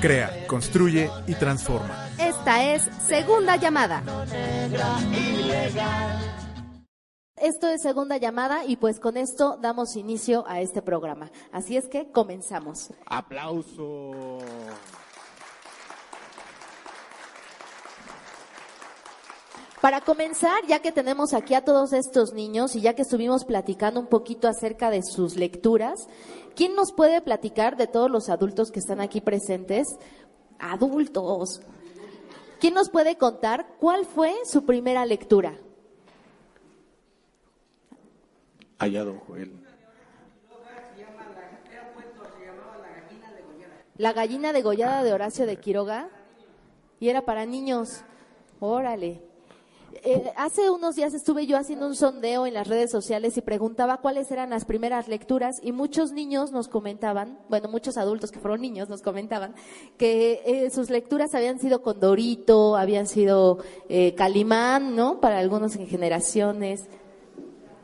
Crea, construye y transforma. Esta es Segunda Llamada. Esto es Segunda Llamada y pues con esto damos inicio a este programa. Así es que comenzamos. Aplauso. Para comenzar, ya que tenemos aquí a todos estos niños y ya que estuvimos platicando un poquito acerca de sus lecturas, ¿quién nos puede platicar de todos los adultos que están aquí presentes? Adultos. ¿Quién nos puede contar cuál fue su primera lectura? Allá, don Joel. La gallina degollada de Horacio de Quiroga y era para niños. Órale. Eh, hace unos días estuve yo haciendo un sondeo en las redes sociales y preguntaba cuáles eran las primeras lecturas y muchos niños nos comentaban, bueno, muchos adultos que fueron niños nos comentaban que eh, sus lecturas habían sido Condorito, habían sido eh, Calimán, ¿no? Para algunos en generaciones.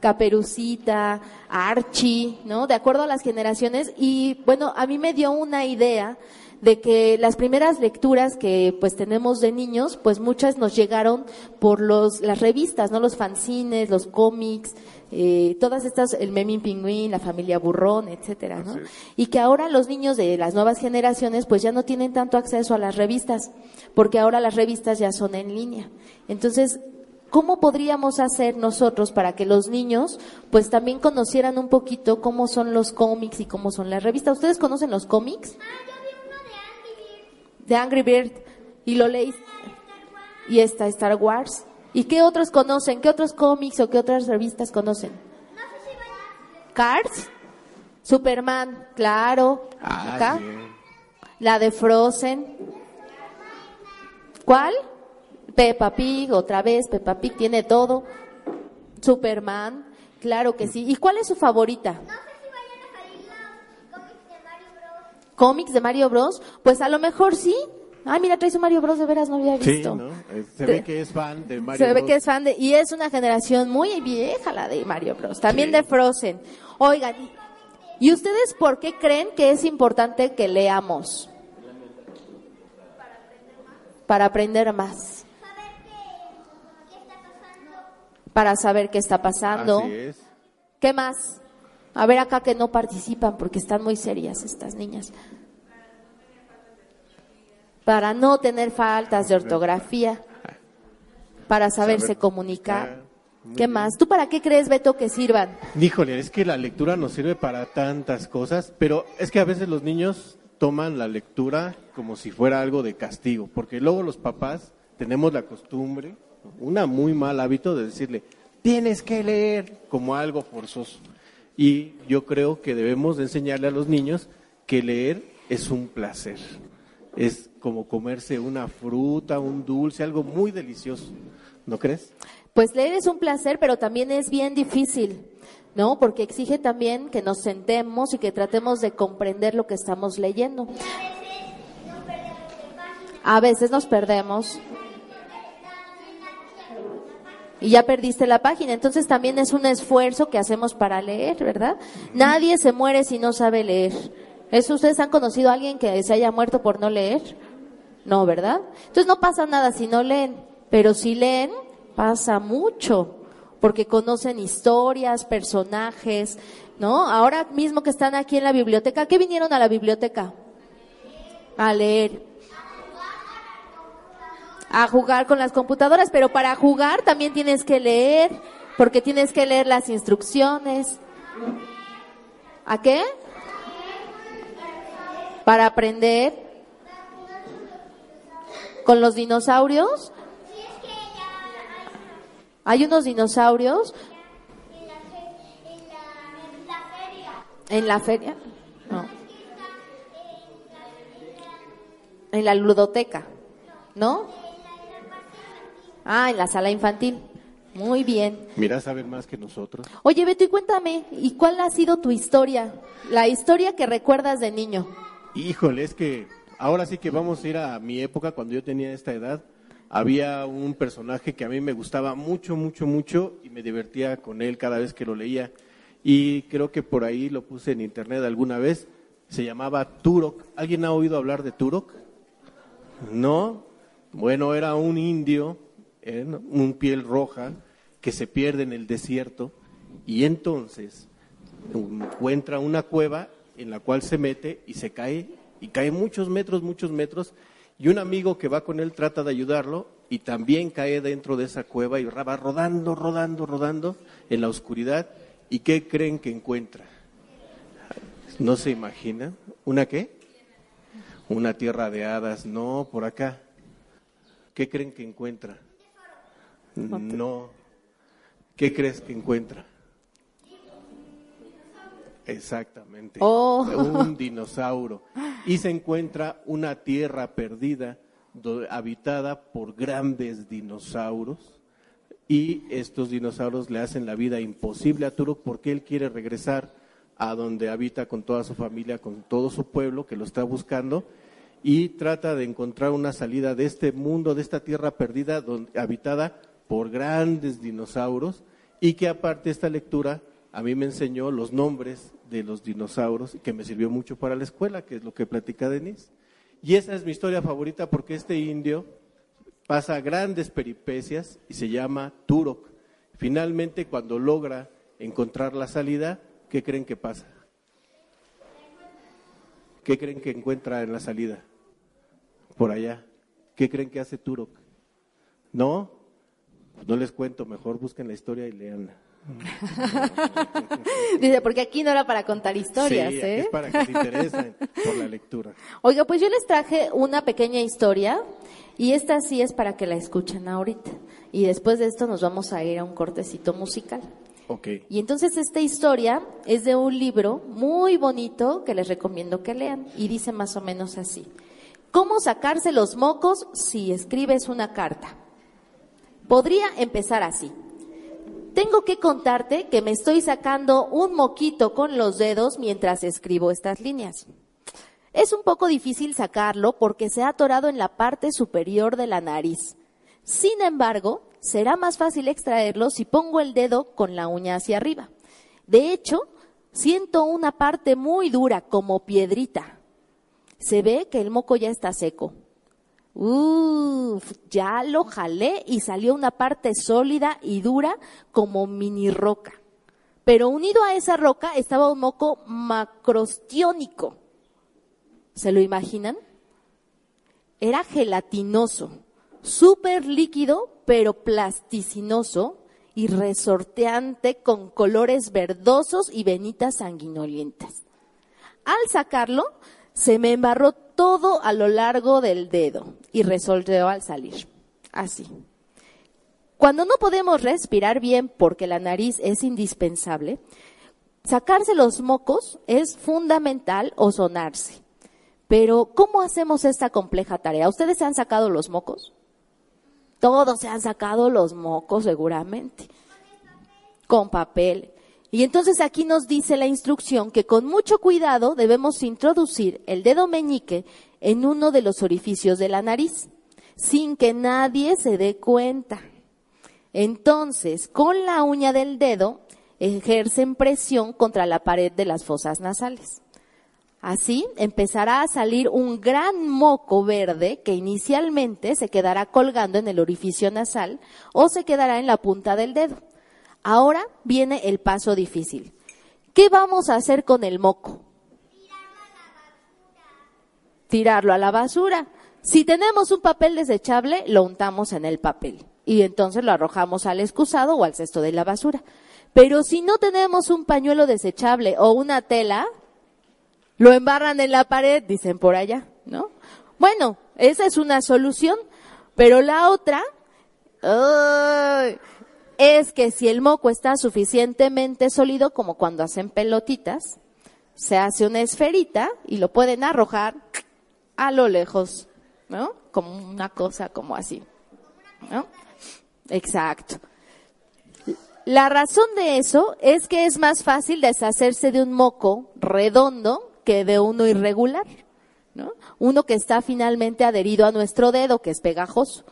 Caperucita, Archie, ¿no? De acuerdo a las generaciones. Y bueno, a mí me dio una idea de que las primeras lecturas que pues tenemos de niños, pues muchas nos llegaron por los, las revistas, ¿no? Los fanzines, los cómics, eh, todas estas, el Memín Pingüín, la familia Burrón, etcétera, ¿no? Y que ahora los niños de las nuevas generaciones pues ya no tienen tanto acceso a las revistas, porque ahora las revistas ya son en línea. Entonces, ¿Cómo podríamos hacer nosotros para que los niños pues también conocieran un poquito cómo son los cómics y cómo son las revistas? ¿Ustedes conocen los cómics? De Angry Bird. ¿Y lo leí? Y está Star Wars. ¿Y qué otros conocen? ¿Qué otros cómics o qué otras revistas conocen? Cars. Superman, claro. Ah, Acá. bien. La de Frozen. ¿Cuál? Peppa Pig, otra vez, Peppa Pig tiene todo. Superman, claro que sí. ¿Y cuál es su favorita? ¿Cómics de Mario Bros? Pues a lo mejor sí. Ay, mira, traes un Mario Bros, de veras no había Sí, visto. ¿no? Eh, Se ve que es fan de Mario Se ve Bros. que es fan de, y es una generación muy vieja la de Mario Bros. También Sí. de Frozen. Oigan, y- ¿y ustedes por qué creen que es importante que leamos? Para aprender más. Para saber qué está pasando. Así es. ¿Qué más? A ver acá que no participan porque están muy serias estas niñas. Para no tener faltas de ortografía. Para saberse Saber- comunicar. Ah, ¿Qué más? ¿Tú para qué crees, Beto, que sirvan? Híjole, es que la lectura nos sirve para tantas cosas, pero es que a veces los niños toman la lectura como si fuera algo de castigo, porque luego los papás tenemos la costumbre, una muy mal hábito de decirle, tienes que leer como algo forzoso. Y yo creo que debemos de enseñarle a los niños que leer es un placer. Es como comerse una fruta, un dulce, algo muy delicioso. ¿No crees? Pues leer es un placer, pero también es bien difícil, ¿no? Porque exige también que nos sentemos y que tratemos de comprender lo que estamos leyendo. A veces nos perdemos. Y ya perdiste la página. Entonces también es un esfuerzo que hacemos para leer, ¿verdad? Nadie se muere si no sabe leer. ¿Eso ustedes han conocido a alguien que se haya muerto por no leer? No, ¿verdad? Entonces no pasa nada si no leen, pero si leen, pasa mucho, porque conocen historias, personajes, ¿no? Ahora mismo que están aquí en la biblioteca, ¿qué vinieron a la biblioteca? A leer. A jugar con las computadoras, pero para jugar también tienes que leer, porque tienes que leer las instrucciones. ¿A qué? Para aprender. ¿Con los dinosaurios? Hay unos dinosaurios. ¿En la feria? No. En la ludoteca, ¿no? Ah, en la sala infantil. Muy bien. Mira, saben más que nosotros. Oye, Beto, y cuéntame, ¿y cuál ha sido tu historia? La historia que recuerdas de niño. Híjole, es que ahora sí que vamos a ir a mi época, cuando yo tenía esta edad. Había un personaje que a mí me gustaba mucho, mucho, mucho y me divertía con él cada vez que lo leía. Y creo que por ahí lo puse en internet alguna vez. Se llamaba Turok. ¿Alguien ha oído hablar de Turok? No. Bueno, era un indio, ¿eh? un piel roja, que se pierde en el desierto y entonces encuentra una cueva en la cual se mete y se cae y cae muchos metros, muchos metros y un amigo que va con él trata de ayudarlo y también cae dentro de esa cueva y va rodando, rodando, rodando en la oscuridad y ¿qué creen que encuentra? No se imagina. ¿Una qué? Una tierra de hadas. No, por acá. ¿Qué creen que encuentra? No. ¿Qué crees que encuentra? Exactamente. Oh. Un dinosaurio. Y se encuentra una tierra perdida habitada por grandes dinosaurios. Y estos dinosaurios le hacen la vida imposible a Turok porque él quiere regresar a donde habita con toda su familia, con todo su pueblo que lo está buscando y trata de encontrar una salida de este mundo, de esta tierra perdida donde, habitada por grandes dinosaurios y que aparte esta lectura a mí me enseñó los nombres de los dinosaurios que me sirvió mucho para la escuela, que es lo que platica Denise. Y esa es mi historia favorita porque este indio pasa grandes peripecias y se llama Turok. Finalmente, cuando logra encontrar la salida, ¿qué creen que pasa? ¿Qué creen que encuentra en la salida? Por allá. ¿Qué creen que hace Turok? ¿No? No les cuento, mejor busquen la historia y leanla. Dice, porque aquí no era para contar historias, sí, ¿eh? Es para que se interesen por la lectura. Oiga, pues yo les traje una pequeña historia y esta sí es para que la escuchen ahorita. Y después de esto nos vamos a ir a un cortecito musical. Ok. Y entonces esta historia es de un libro muy bonito que les recomiendo que lean y dice más o menos así. ¿Cómo sacarse los mocos si escribes una carta? Podría empezar así. Tengo que contarte que me estoy sacando un moquito con los dedos mientras escribo estas líneas. Es un poco difícil sacarlo porque se ha atorado en la parte superior de la nariz. Sin embargo, será más fácil extraerlo si pongo el dedo con la uña hacia arriba. De hecho, siento una parte muy dura como piedrita. Se ve que el moco ya está seco. Uf, ya lo jalé y salió una parte sólida y dura como mini roca. Pero unido a esa roca estaba un moco macrostiónico. ¿Se lo imaginan? Era gelatinoso, súper líquido, pero plasticinoso y resorteante con colores verdosos y venitas sanguinolientas. Al sacarlo, se me embarró todo a lo largo del dedo y resolvió al salir. Así. Cuando no podemos respirar bien porque la nariz es indispensable, sacarse los mocos es fundamental o sonarse. Pero, ¿cómo hacemos esta compleja tarea? ¿Ustedes se han sacado los mocos? Todos se han sacado los mocos seguramente. Con papel. Y entonces aquí nos dice la instrucción que con mucho cuidado debemos introducir el dedo meñique en uno de los orificios de la nariz, sin que nadie se dé cuenta. Entonces, con la uña del dedo, ejercen presión contra la pared de las fosas nasales. Así empezará a salir un gran moco verde que inicialmente se quedará colgando en el orificio nasal o se quedará en la punta del dedo. Ahora viene el paso difícil. ¿Qué vamos a hacer con el moco? Tirarlo a la basura. Si tenemos un papel desechable, lo untamos en el papel y entonces lo arrojamos al excusado o al cesto de la basura. Pero si no tenemos un pañuelo desechable o una tela, lo embarran en la pared, dicen por allá, ¿no? Bueno, esa es una solución. Pero la otra es que si el moco está suficientemente sólido, como cuando hacen pelotitas, se hace una esferita y lo pueden arrojar a lo lejos, ¿no? Como una cosa como así, ¿no? Exacto. La razón de eso es que es más fácil deshacerse de un moco redondo que de uno irregular, ¿no? Uno que está finalmente adherido a nuestro dedo, que es pegajoso.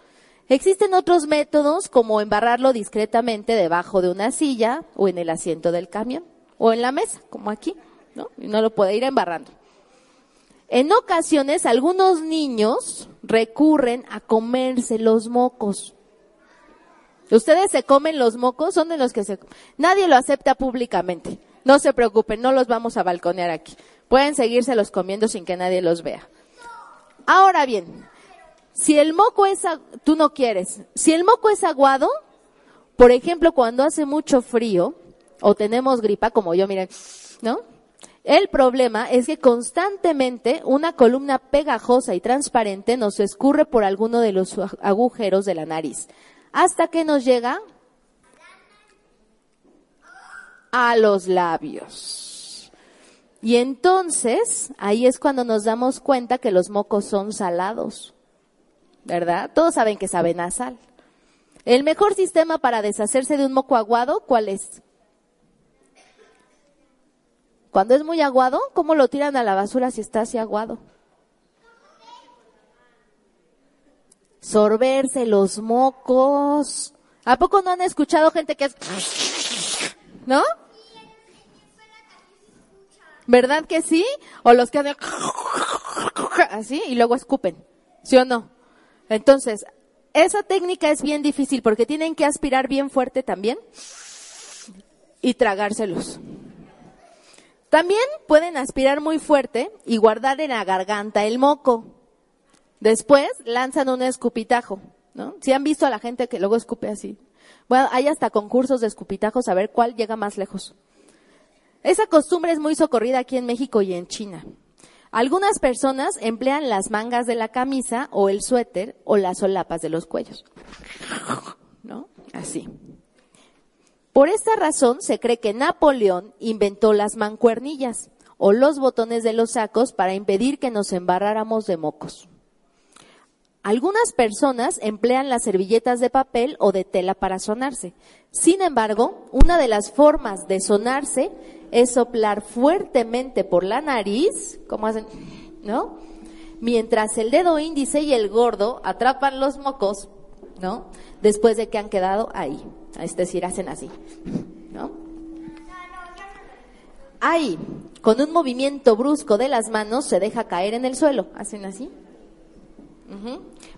Existen otros métodos como embarrarlo discretamente debajo de una silla o en el asiento del camión o en la mesa, como aquí, ¿no? Y no lo puede ir embarrando. En ocasiones algunos niños recurren a comerse los mocos. Ustedes se comen los mocos, son de los que se... Nadie lo acepta públicamente. No se preocupen, no los vamos a balconear aquí. Pueden seguirse los comiendo sin que nadie los vea. Ahora bien, si el moco es, tú no quieres, si el moco es aguado, por ejemplo, cuando hace mucho frío o tenemos gripa, como yo, miren, ¿no? El problema es que constantemente una columna pegajosa y transparente nos escurre por alguno de los agujeros de la nariz hasta que nos llega a los labios. Y entonces, ahí es cuando nos damos cuenta que los mocos son salados. ¿Verdad? Todos saben que saben a sal. El mejor sistema para deshacerse de un moco aguado, ¿cuál es? Cuando es muy aguado, ¿cómo lo tiran a la basura si está así aguado? sorberse los mocos. ¿A poco no han escuchado gente que es... ¿No? ¿Verdad que sí? O los que hacen así y luego escupen. ¿Sí o no? Entonces, esa técnica es bien difícil porque tienen que aspirar bien fuerte también y tragárselos. También pueden aspirar muy fuerte y guardar en la garganta el moco. Después lanzan un escupitajo, ¿no? Si han visto a la gente que luego escupe así. Bueno, hay hasta concursos de escupitajos a ver cuál llega más lejos. Esa costumbre es muy socorrida aquí en México y en China. Algunas personas emplean las mangas de la camisa o el suéter o las solapas de los cuellos. ¿No? Así. Por esta razón se cree que Napoleón inventó las mancuernillas o los botones de los sacos para impedir que nos embarráramos de mocos. Algunas personas emplean las servilletas de papel o de tela para sonarse. Sin embargo, una de las formas de sonarse es soplar fuertemente por la nariz, como hacen, ¿no? Mientras el dedo índice y el gordo atrapan los mocos, ¿no? Después de que han quedado ahí. Es decir, hacen así, ¿no? Ahí, con un movimiento brusco de las manos, se deja caer en el suelo. Hacen así.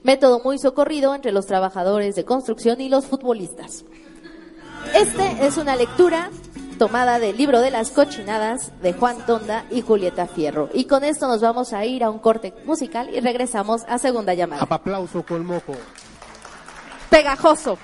Método muy socorrido entre los trabajadores de construcción y los futbolistas. Este es una lectura tomada del libro de las cochinadas de Juan Tonda y Julieta Fierro. Y con esto nos vamos a ir a un corte musical y regresamos a segunda llamada. Aplauso con moco. Pegajoso.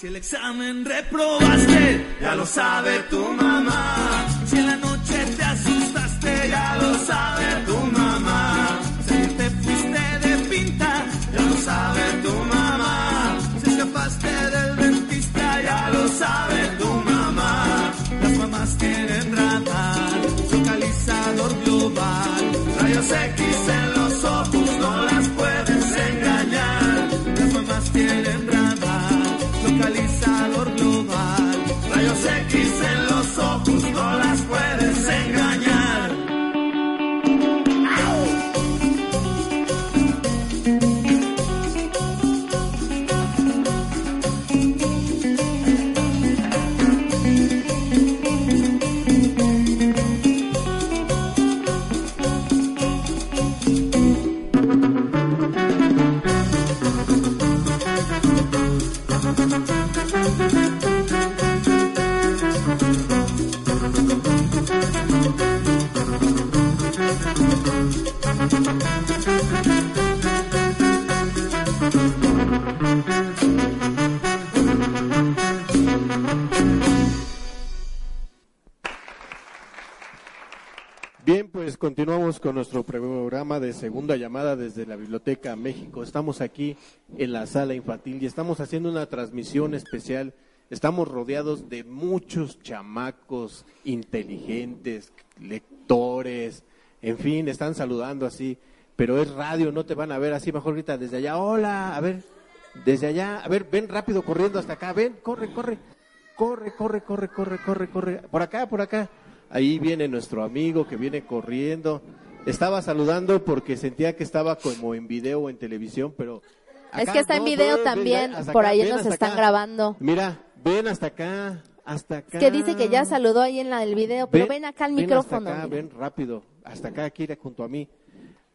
Si el examen reprobaste, ya lo sabe tu mamá. Si en la noche te asustaste, ya lo sabe tu mamá. Si te fuiste de pinta, ya lo sabe tu mamá. Si escapaste del dentista, ya lo sabe tu mamá. Las mamás tienen radar, localizador global, rayos X en los continuamos con nuestro programa de segunda llamada desde la Biblioteca México. Estamos aquí en la sala infantil y estamos haciendo una transmisión especial. Estamos rodeados de muchos chamacos inteligentes, lectores, en fin, están saludando así, pero es radio, no te van a ver así, mejor ahorita desde allá, hola, a ver, desde allá, a ver, ven rápido corriendo hasta acá, ven, corre, corre, corre, corre, corre, corre, corre, corre, por acá, por acá. Ahí viene nuestro amigo que viene corriendo. Estaba saludando porque sentía que estaba como en video o en televisión, pero... es que está en video también, por ahí nos están grabando. Mira, ven hasta acá, hasta acá. Es que dice que ya saludó ahí en la del video, pero ven, acá al micrófono. Ven hasta acá, ven rápido, hasta acá, aquí junto a mí.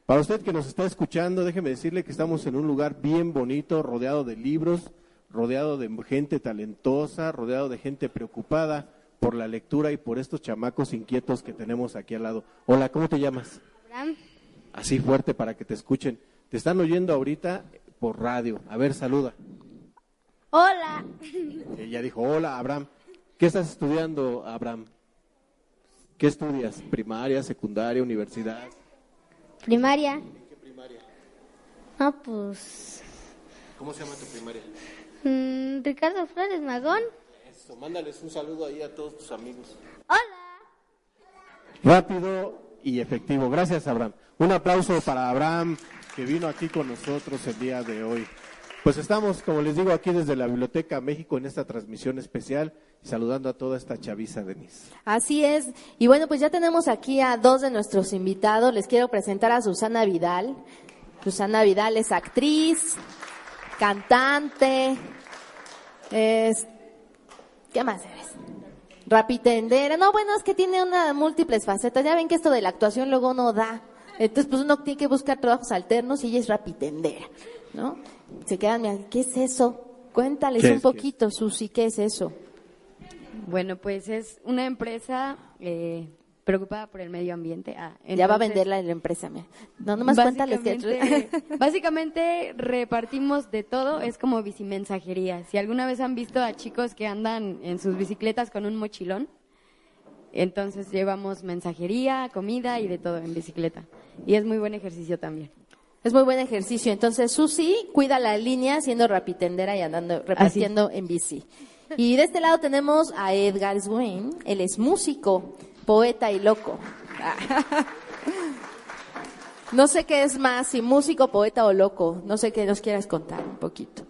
Para usted que nos está escuchando, déjeme decirle que estamos en un lugar bien bonito, rodeado de libros, rodeado de gente talentosa, rodeado de gente preocupada por la lectura y por estos chamacos inquietos que tenemos aquí al lado. Hola, ¿cómo te llamas? Abraham. Así fuerte para que te escuchen. Te están oyendo ahorita por radio. A ver, saluda. Hola. Ella dijo, hola, Abraham. ¿Qué estás estudiando, Abraham? ¿Qué estudias? ¿Primaria, secundaria, universidad? Primaria. ¿Qué primaria? Ah, pues... ¿Cómo se llama tu primaria? Mm, Ricardo Flores Magón mándales un saludo ahí a todos tus amigos. Hola. Rápido y efectivo. Gracias, Abraham. Un aplauso para Abraham que vino aquí con nosotros el día de hoy. Pues estamos, como les digo, aquí desde la Biblioteca México en esta transmisión especial saludando a toda esta chaviza, Denise. Así es. Y bueno, pues ya tenemos aquí a dos de nuestros invitados. Les quiero presentar a Susana Vidal. Susana Vidal es actriz, cantante, es ¿Qué más eres? Rapitendera. No, bueno, es que tiene una múltiples facetas. Ya ven que esto de la actuación luego no da. Entonces, pues uno tiene que buscar trabajos alternos y ella es rapitendera, ¿no? Se quedan, ¿qué es eso? Cuéntales un poquito, Susi, ¿qué es eso? Bueno, pues es una empresa eh, preocupada por el medio ambiente. Ah, ya va a venderla en la empresa. No, nomás cuéntales que... básicamente repartimos de todo, es como bicimensajería. Si alguna vez han visto a chicos que andan en sus bicicletas con un mochilón, entonces llevamos mensajería, comida y de todo en bicicleta. Y es muy buen ejercicio también. Es muy buen ejercicio. Entonces, Susi cuida la línea siendo rapitendera y andando repartiendo en bici. Y de este lado tenemos a Edgar Swain. Él es músico poeta y loco. No sé qué es más, si músico, poeta o loco. No sé qué nos quieras contar un poquito.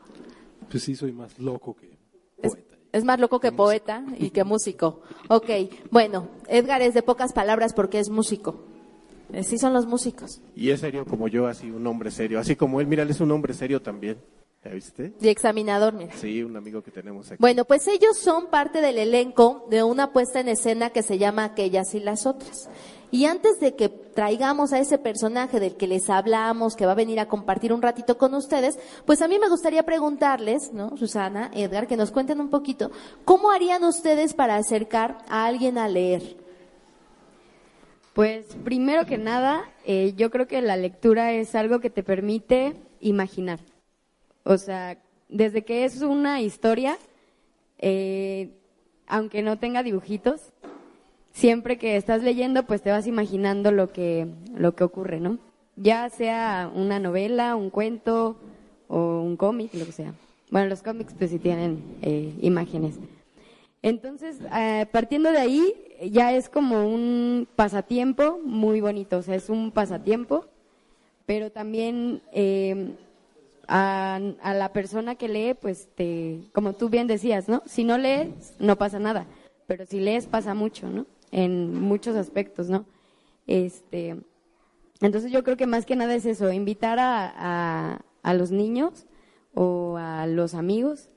Pues sí, soy más loco que poeta. Es, más loco que poeta y que músico. Ok, bueno, Edgar es de pocas palabras porque es músico. Eh, sí son los músicos. Y es serio como yo, así un hombre serio. Así como él, mira, él es un hombre serio también. ¿Ya viste? Y examinador, mira. Sí, un amigo que tenemos aquí. Bueno, pues ellos son parte del elenco de una puesta en escena que se llama Aquellas y las otras. Y antes de que traigamos a ese personaje del que les hablamos, que va a venir a compartir un ratito con ustedes, pues a mí me gustaría preguntarles, ¿no? Susana, Edgar, que nos cuenten un poquito, ¿cómo harían ustedes para acercar a alguien a leer? Pues primero que nada, eh, yo creo que la lectura es algo que te permite imaginar. O sea, desde que es una historia, eh, aunque no tenga dibujitos, siempre que estás leyendo, pues te vas imaginando lo que, lo que ocurre, ¿no? Ya sea una novela, un cuento o un cómic, lo que sea. Bueno, los cómics pues sí tienen eh, imágenes. Entonces, eh, partiendo de ahí, ya es como un pasatiempo muy bonito, o sea, es un pasatiempo, pero también a, la persona que lee, pues te, como tú bien decías, ¿no? Si no lees, no pasa nada, pero si lees pasa mucho, ¿no? En muchos aspectos, ¿no? Este, entonces yo creo que más que nada es eso, invitar a, a, los niños o a los amigos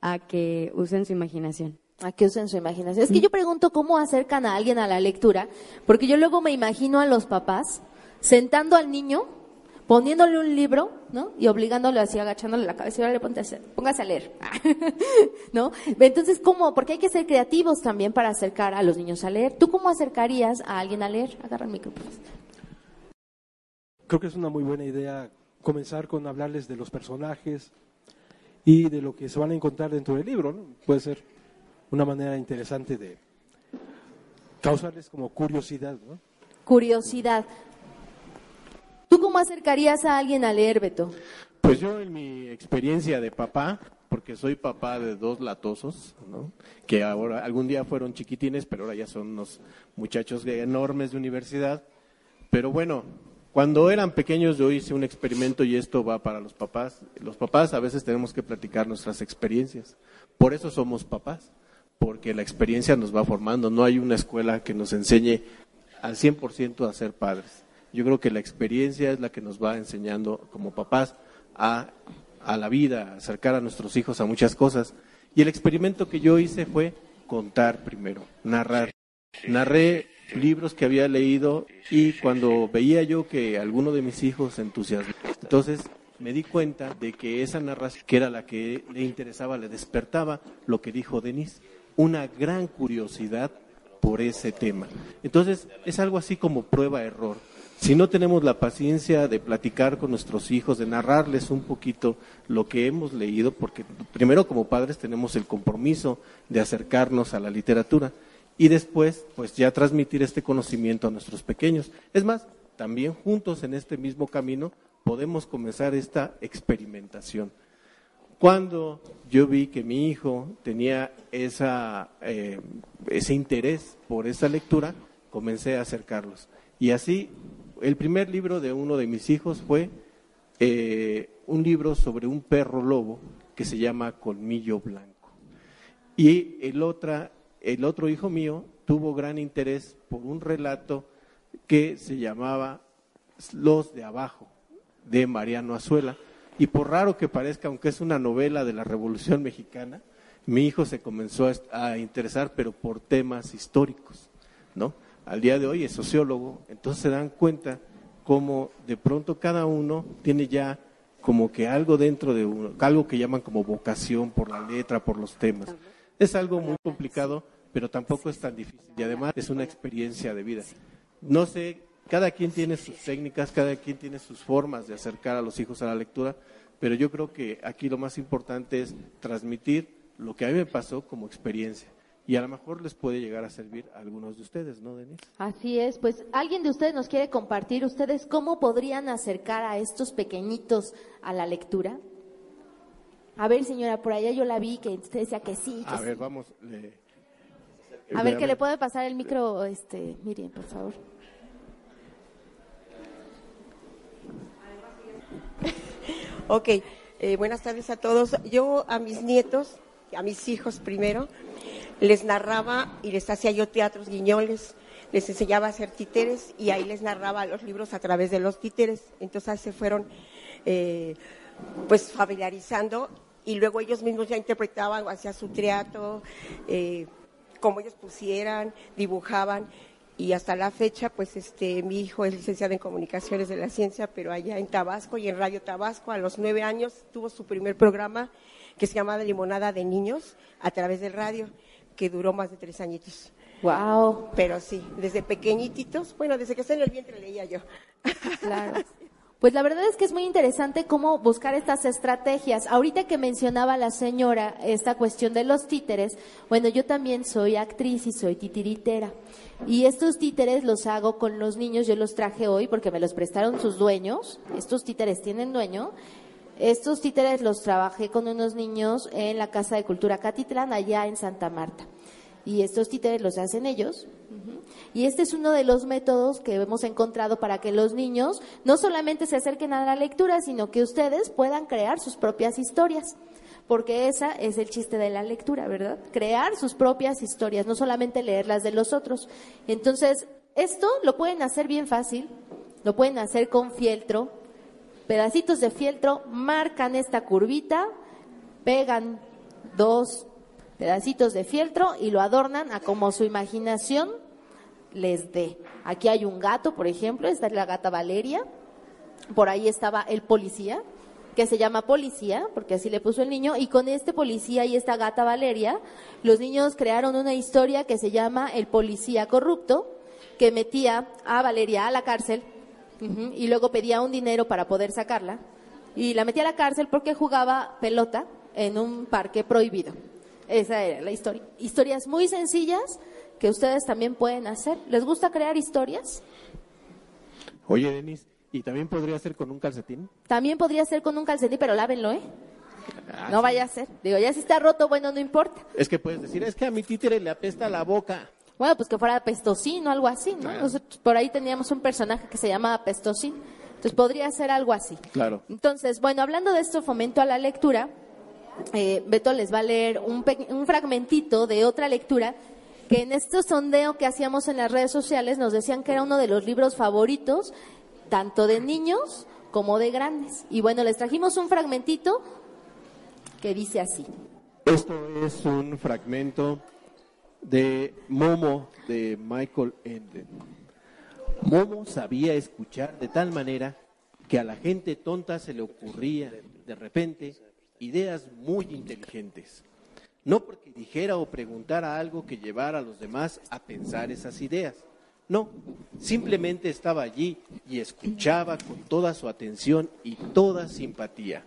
a que usen su imaginación. A que usen su imaginación. Es que yo pregunto cómo acercan a alguien a la lectura, porque yo luego me imagino a los papás sentando al niño poniéndole un libro, ¿no? Y obligándole así, agachándole la cabeza y ahora le ponte a hacer, póngase a leer, ¿no? Entonces, ¿cómo? Porque hay que ser creativos también para acercar a los niños a leer. ¿Tú cómo acercarías a alguien a leer? Agarra el micrófono. Creo que es una muy buena idea comenzar con hablarles de los personajes y de lo que se van a encontrar dentro del libro, ¿no? Puede ser una manera interesante de causarles como curiosidad, ¿no? curiosidad. ¿Tú cómo acercarías a alguien a leer, Beto? Pues yo en mi experiencia de papá, porque soy papá de dos latosos, ¿no? que ahora algún día fueron chiquitines, pero ahora ya son unos muchachos enormes de universidad. Pero bueno, cuando eran pequeños yo hice un experimento y esto va para los papás. Los papás a veces tenemos que platicar nuestras experiencias. Por eso somos papás, porque la experiencia nos va formando. No hay una escuela que nos enseñe al 100% a ser padres. Yo creo que la experiencia es la que nos va enseñando como papás a, a la vida, a acercar a nuestros hijos a muchas cosas. Y el experimento que yo hice fue contar primero, narrar. Narré libros que había leído y cuando veía yo que alguno de mis hijos se entusiasmó, entonces me di cuenta de que esa narración, que era la que le interesaba, le despertaba lo que dijo Denise, una gran curiosidad por ese tema. Entonces, es algo así como prueba-error. Si no tenemos la paciencia de platicar con nuestros hijos, de narrarles un poquito lo que hemos leído, porque primero como padres tenemos el compromiso de acercarnos a la literatura y después, pues ya transmitir este conocimiento a nuestros pequeños. Es más, también juntos en este mismo camino podemos comenzar esta experimentación. Cuando yo vi que mi hijo tenía esa, eh, ese interés por esa lectura, comencé a acercarlos. Y así, el primer libro de uno de mis hijos fue eh, un libro sobre un perro lobo que se llama Colmillo Blanco. Y el, otra, el otro hijo mío tuvo gran interés por un relato que se llamaba Los de Abajo, de Mariano Azuela. Y por raro que parezca, aunque es una novela de la Revolución Mexicana, mi hijo se comenzó a, a interesar, pero por temas históricos, ¿no? Al día de hoy es sociólogo, entonces se dan cuenta cómo de pronto cada uno tiene ya como que algo dentro de uno, algo que llaman como vocación por la letra, por los temas. Es algo muy complicado, pero tampoco es tan difícil y además es una experiencia de vida. No sé, cada quien tiene sus técnicas, cada quien tiene sus formas de acercar a los hijos a la lectura, pero yo creo que aquí lo más importante es transmitir lo que a mí me pasó como experiencia. Y a lo mejor les puede llegar a servir a algunos de ustedes, ¿no, Denise? Así es, pues alguien de ustedes nos quiere compartir ustedes cómo podrían acercar a estos pequeñitos a la lectura. A ver, señora, por allá yo la vi que usted decía que sí. que A sí. ver, vamos. le- A ver, que le puede pasar el micro, este, Miriam, por favor. Ok, eh, buenas tardes a todos. Yo a mis nietos, a mis hijos primero, les narraba y les hacía yo teatros guiñoles, les enseñaba a hacer títeres y ahí les narraba los libros a través de los títeres. Entonces se fueron eh, pues familiarizando y luego ellos mismos ya interpretaban, hacían su teatro, eh, como ellos pusieran, dibujaban y hasta la fecha, pues este, mi hijo es licenciado en comunicaciones de la ciencia, pero allá en Tabasco y en Radio Tabasco, a los nueve años tuvo su primer programa que se llamaba Limonada de Niños a través del radio, que duró más de tres añitos. Wow. Pero sí, desde pequeñititos, bueno, desde que está en el vientre leía yo. Claro. Pues la verdad es que es muy interesante cómo buscar estas estrategias. Ahorita que mencionaba la señora esta cuestión de los títeres, bueno, yo también soy actriz y soy titiritera. Y estos títeres los hago con los niños, yo los traje hoy porque me los prestaron sus dueños. Estos títeres tienen dueño. Estos títeres los trabajé con unos niños en la Casa de Cultura Catitlán, allá en Santa Marta. Y estos títeres los hacen ellos. Y este es uno de los métodos que hemos encontrado para que los niños no solamente se acerquen a la lectura, sino que ustedes puedan crear sus propias historias. Porque esa es el chiste de la lectura, ¿verdad? Crear sus propias historias, no solamente leer las de los otros. Entonces, esto lo pueden hacer bien fácil, lo pueden hacer con fieltro, pedacitos de fieltro, marcan esta curvita, pegan dos pedacitos de fieltro y lo adornan a como su imaginación les dé. Aquí hay un gato, por ejemplo, esta es la gata Valeria. Por ahí estaba el policía, que se llama policía, porque así le puso el niño, y con este policía y esta gata Valeria, los niños crearon una historia que se llama El policía corrupto, que metía a Valeria a la cárcel y luego pedía un dinero para poder sacarla, y la metía a la cárcel porque jugaba pelota en un parque prohibido. Esa era la historia. Historias muy sencillas que ustedes también pueden hacer. ¿Les gusta crear historias? Oye, Denis, ¿y también podría ser con un calcetín? También podría ser con un calcetín, pero lávenlo, ¿eh? Ah, No sí. vaya a ser. Digo, ya si está roto, bueno, no importa. Es que puedes decir, es que a mi títere le apesta la boca. Bueno, pues que fuera Pestosín o algo así, ¿no? Claro. Nosotros por ahí teníamos un personaje que se llamaba Pestosín. Entonces podría ser algo así. Claro. Entonces, bueno, hablando de esto, fomento a la lectura, eh, Beto les va a leer un, un fragmentito de otra lectura que en este sondeo que hacíamos en las redes sociales nos decían que era uno de los libros favoritos, tanto de niños como de grandes. Y bueno, les trajimos un fragmentito que dice así. Esto es un fragmento de Momo de Michael Ende. Momo sabía escuchar de tal manera que a la gente tonta se le ocurría de repente ideas muy inteligentes. No porque dijera o preguntara algo que llevara a los demás a pensar esas ideas. No, simplemente estaba allí y escuchaba con toda su atención y toda simpatía.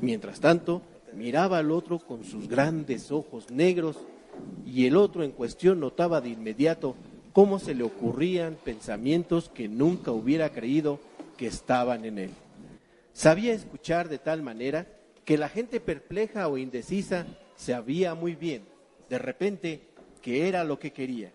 Mientras tanto, miraba al otro con sus grandes ojos negros y el otro en cuestión notaba de inmediato cómo se le ocurrían pensamientos que nunca hubiera creído que estaban en él. Sabía escuchar de tal manera que la gente perpleja o indecisa sabía muy bien, de repente, que era lo que quería.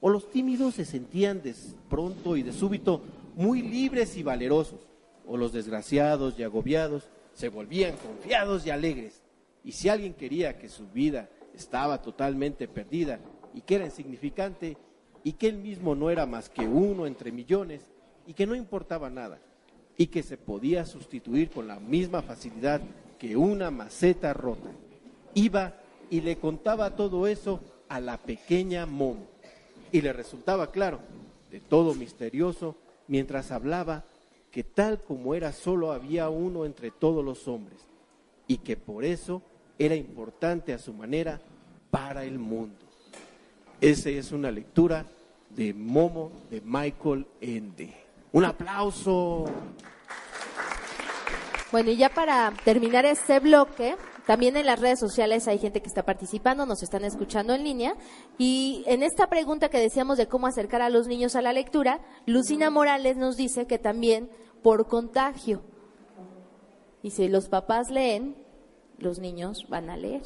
O los tímidos se sentían de pronto y de súbito muy libres y valerosos, o los desgraciados y agobiados se volvían confiados y alegres. Y si alguien quería que su vida estaba totalmente perdida y que era insignificante y que él mismo no era más que uno entre millones y que no importaba nada y que se podía sustituir con la misma facilidad que una maceta rota. Iba y le contaba todo eso a la pequeña Momo y le resultaba claro, de todo misterioso, mientras hablaba, que tal como era solo había uno entre todos los hombres y que por eso era importante a su manera para el mundo. Esa es una lectura de Momo de Michael Ende. Un aplauso. Bueno, y ya para terminar este bloque, también en las redes sociales hay gente que está participando, nos están escuchando en línea. Y en esta pregunta que decíamos de cómo acercar a los niños a la lectura, Lucina Morales nos dice que también por contagio. Y si los papás leen, los niños van a leer.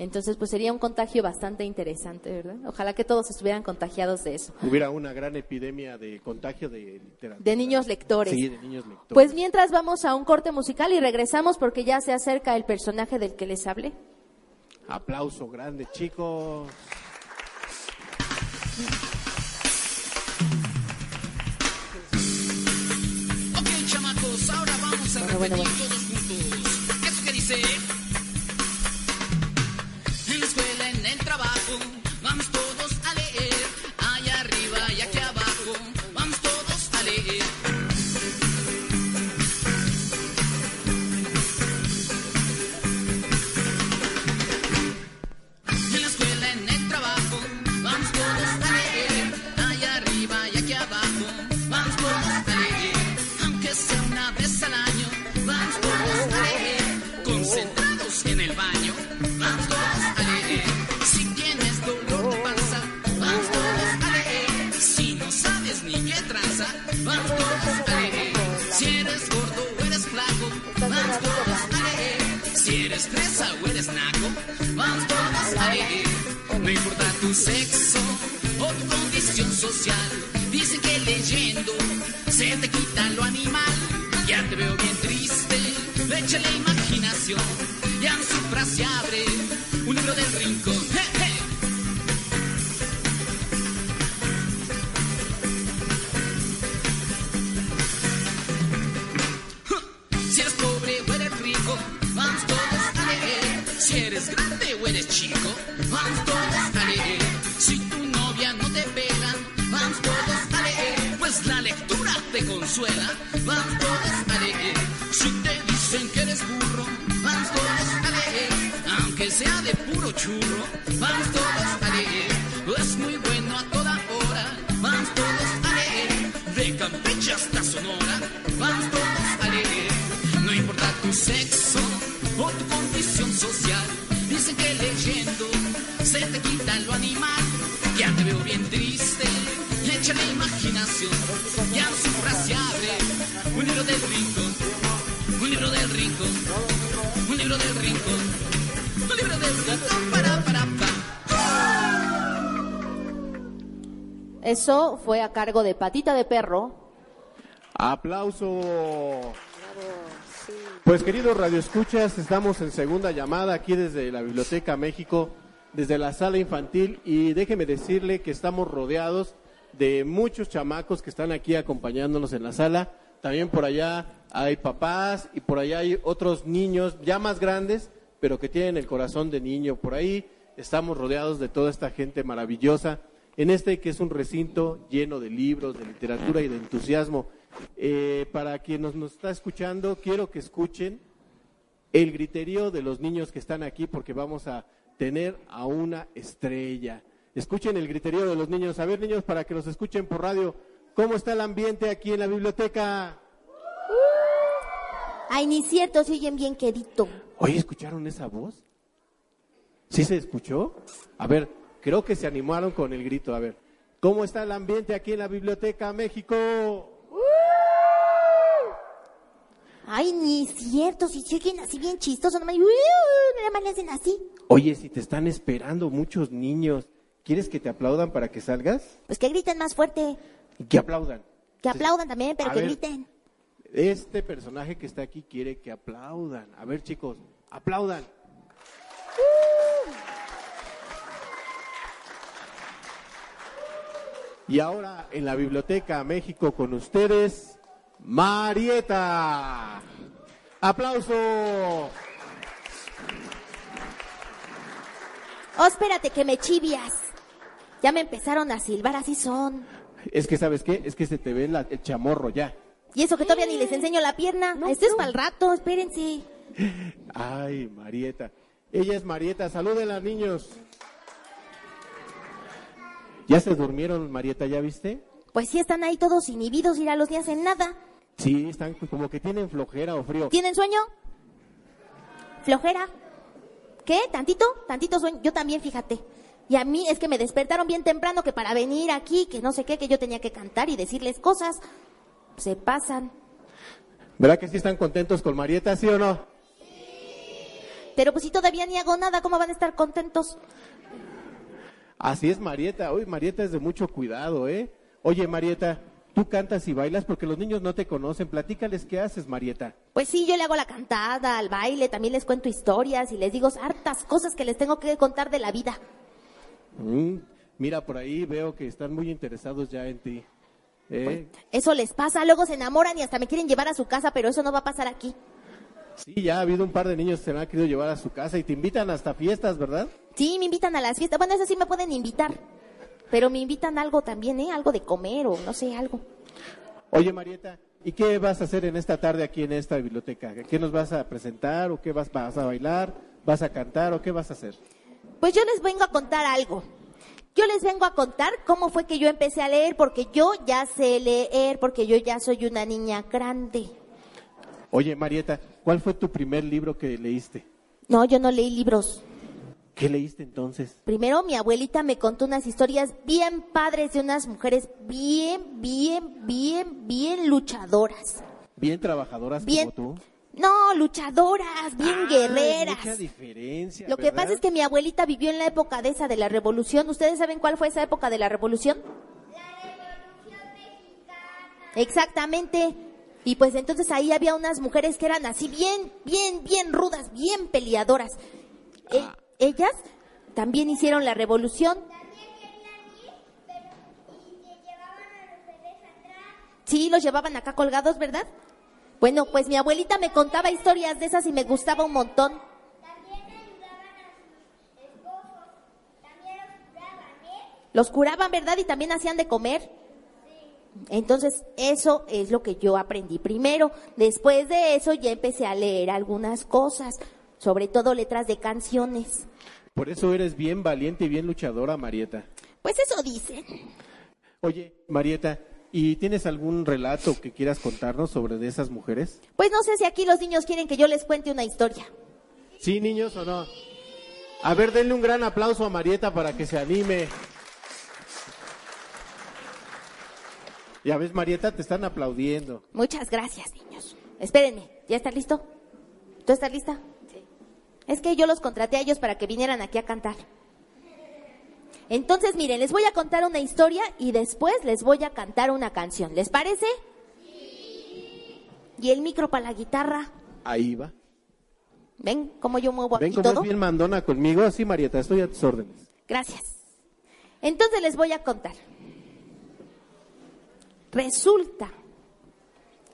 Entonces, pues sería un contagio bastante interesante, ¿verdad? Ojalá que todos estuvieran contagiados de eso. Hubiera una gran epidemia de contagio de literatura. De niños lectores. Sí, de niños lectores. Pues mientras vamos a un corte musical y regresamos porque ya se acerca el personaje del que les hablé. Aplauso grande, chicos. Ok, chamacos, ahora vamos a Bueno, bueno, repetir bueno. todos juntos. ¿Eso que dice? Fresa o eres naco, vamos todos a leer. No importa tu sexo o tu condición social, dicen que leyendo se te quita lo animal. Ya te veo bien triste, échale imaginación. Ya en su frase abre eres grande o eres chico, vamos todos a leer. Si tu novia no te pega, vamos todos a leer. Pues la lectura te consuela, vamos todos a leer. Si te dicen que eres burro, vamos todos a leer. Aunque sea de puro churro, vamos todos a leer. Es muy bueno a toda hora, vamos todos a leer. De Campeche hasta Sonora, vamos todos a leer. No importa tu sexo Ya no abre un libro del rincón, un libro del rincón, un libro del rincón, un libro del rincón para para pa. Eso fue a cargo de Patita de Perro. ¡Aplauso! Pues queridos radioescuchas, estamos en segunda llamada aquí desde la Biblioteca México, desde la sala infantil y déjeme decirle que estamos rodeados de muchos chamacos que están aquí acompañándonos en la sala. También por allá hay papás y por allá hay otros niños ya más grandes, pero que tienen el corazón de niño. Por ahí estamos rodeados de toda esta gente maravillosa en este que es un recinto lleno de libros, de literatura y de entusiasmo. Eh, para quien nos, nos está escuchando, quiero que escuchen el griterío de los niños que están aquí porque vamos a tener a una estrella. Escuchen el griterío de los niños. A ver, niños, para que nos escuchen por radio, ¿cómo está el ambiente aquí en la biblioteca? Ay, ni cierto, se oyen bien quedito. Oye, ¿escucharon esa voz? ¿Sí se escuchó? A ver, creo que se animaron con el grito. A ver, ¿cómo está el ambiente aquí en la Biblioteca México? Ay, ni cierto, si se oyen así bien nomás, uy, nada más le hacen así. Oye, si te están esperando muchos niños, ¿quieres que te aplaudan para que salgas? Pues que griten más fuerte, Y que aplaudan. que aplaudan también, pero A que ver. griten. Este personaje que está aquí quiere que aplaudan. A ver, chicos, aplaudan. Y ahora en la Biblioteca México con ustedes, Marieta. ¡Aplauso! Oh, espérate, que me chivias. Ya me empezaron a silbar, así son. Es que, ¿sabes qué? Es que se te ve la- el chamorro ya. Y eso que todavía ni les enseño la pierna. Esto es para el rato, espérense. Ay, Marieta. Ella es Marieta. Salúdenla, niños. ¿Ya se durmieron, Marieta? ¿Ya viste? Pues sí están ahí todos inhibidos, ir a los ni hacen nada. Sí, están como que tienen flojera o frío. ¿Tienen sueño? ¿Flojera? ¿Qué? ¿Tantito? ¿Tantito sueño? Yo también, fíjate. Y a mí es que me despertaron bien temprano que para venir aquí, que no sé qué, que yo tenía que cantar y decirles cosas. Se pasan. ¿Verdad que sí están contentos con Marieta, sí o no? Pero pues si todavía ni hago nada, ¿cómo van a estar contentos? Así es, Marieta. Hoy Marieta es de mucho cuidado, ¿eh? Oye, Marieta, tú cantas y bailas porque los niños no te conocen. Platícales qué haces, Marieta. Pues sí, yo le hago la cantada, al baile, también les cuento historias y les digo hartas cosas que les tengo que contar de la vida. Mm, mira, por ahí veo que están muy interesados ya en ti. ¿eh? Eso les pasa, luego se enamoran y hasta me quieren llevar a su casa, pero eso no va a pasar aquí. Sí, ya ha habido un par de niños que se me han querido llevar a su casa y te invitan hasta fiestas, ¿verdad? Sí, me invitan a las fiestas. Bueno, eso sí me pueden invitar. Pero me invitan a algo también, ¿eh? Algo de comer o no sé, algo. Oye, Marieta, ¿y qué vas a hacer en esta tarde aquí en esta biblioteca? ¿Qué nos vas a presentar o qué vas, vas a bailar? ¿Vas a cantar o qué vas a hacer? Pues yo les vengo a contar algo. Yo les vengo a contar cómo fue que yo empecé a leer, porque yo ya sé leer, porque yo ya soy una niña grande. Oye, Marieta, ¿cuál fue tu primer libro que leíste? No, yo no leí libros. ¿Qué leíste entonces? Primero mi abuelita me contó unas historias bien padres de unas mujeres bien, bien, bien, bien luchadoras. Bien trabajadoras Bien. como tú. No, luchadoras, bien Ah, guerreras. Mucha diferencia. Lo que pasa es que mi abuelita vivió en la época de esa de la revolución. ¿Ustedes saben cuál fue esa época de la revolución? Exactamente. Y pues entonces ahí había unas mujeres que eran así bien, bien, bien rudas, bien peleadoras. E- ellas también hicieron la revolución. Sí, los llevaban acá colgados, ¿verdad? Bueno, pues mi abuelita me contaba historias de esas y me gustaba un montón. Los curaban, ¿verdad? Y también hacían de comer. Entonces, eso es lo que yo aprendí primero. Después de eso ya empecé a leer algunas cosas, sobre todo letras de canciones. Por eso eres bien valiente y bien luchadora, Marieta. Pues eso dicen. Oye, Marieta, ¿y tienes algún relato que quieras contarnos sobre de esas mujeres? Pues no sé si aquí los niños quieren que yo les cuente una historia. ¿Sí, niños o no? A ver, denle un gran aplauso a Marieta para que se anime. Ya ves, Marieta, te están aplaudiendo. Muchas gracias, niños. Espérenme, ¿ya está listo? ¿Tú estás lista? Sí. Es que yo los contraté a ellos para que vinieran aquí a cantar. Entonces, miren, les voy a contar una historia y después les voy a cantar una canción. ¿Les parece? ¿Y el micro para la guitarra? Ahí va. ¿Ven cómo yo muevo Ven aquí como es todo? bien mandona conmigo. Sí, Marieta, estoy a tus órdenes. Gracias. Entonces les voy a contar. Resulta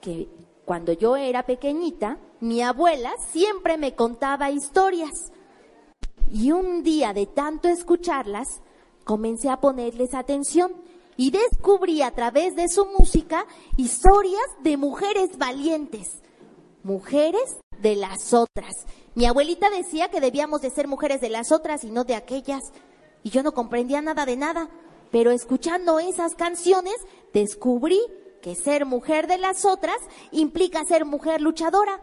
que cuando yo era pequeñita, mi abuela siempre me contaba historias. Y un día de tanto escucharlas, comencé a ponerles atención y descubrí a través de su música historias de mujeres valientes, mujeres de las otras. Mi abuelita decía que debíamos de ser mujeres de las otras y no de aquellas. Y yo no comprendía nada de nada, pero escuchando esas canciones descubrí que ser mujer de las otras implica ser mujer luchadora.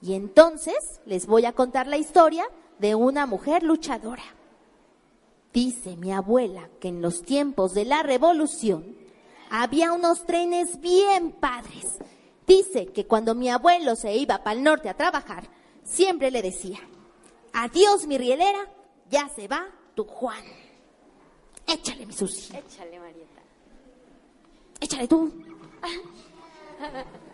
Y entonces les voy a contar la historia de una mujer luchadora. Dice mi abuela que en los tiempos de la revolución había unos trenes bien padres. Dice que cuando mi abuelo se iba para el norte a trabajar, siempre le decía, adiós mi rielera, ya se va tu Juan. Échale mi Susi, Échale, Marieta. échale tú.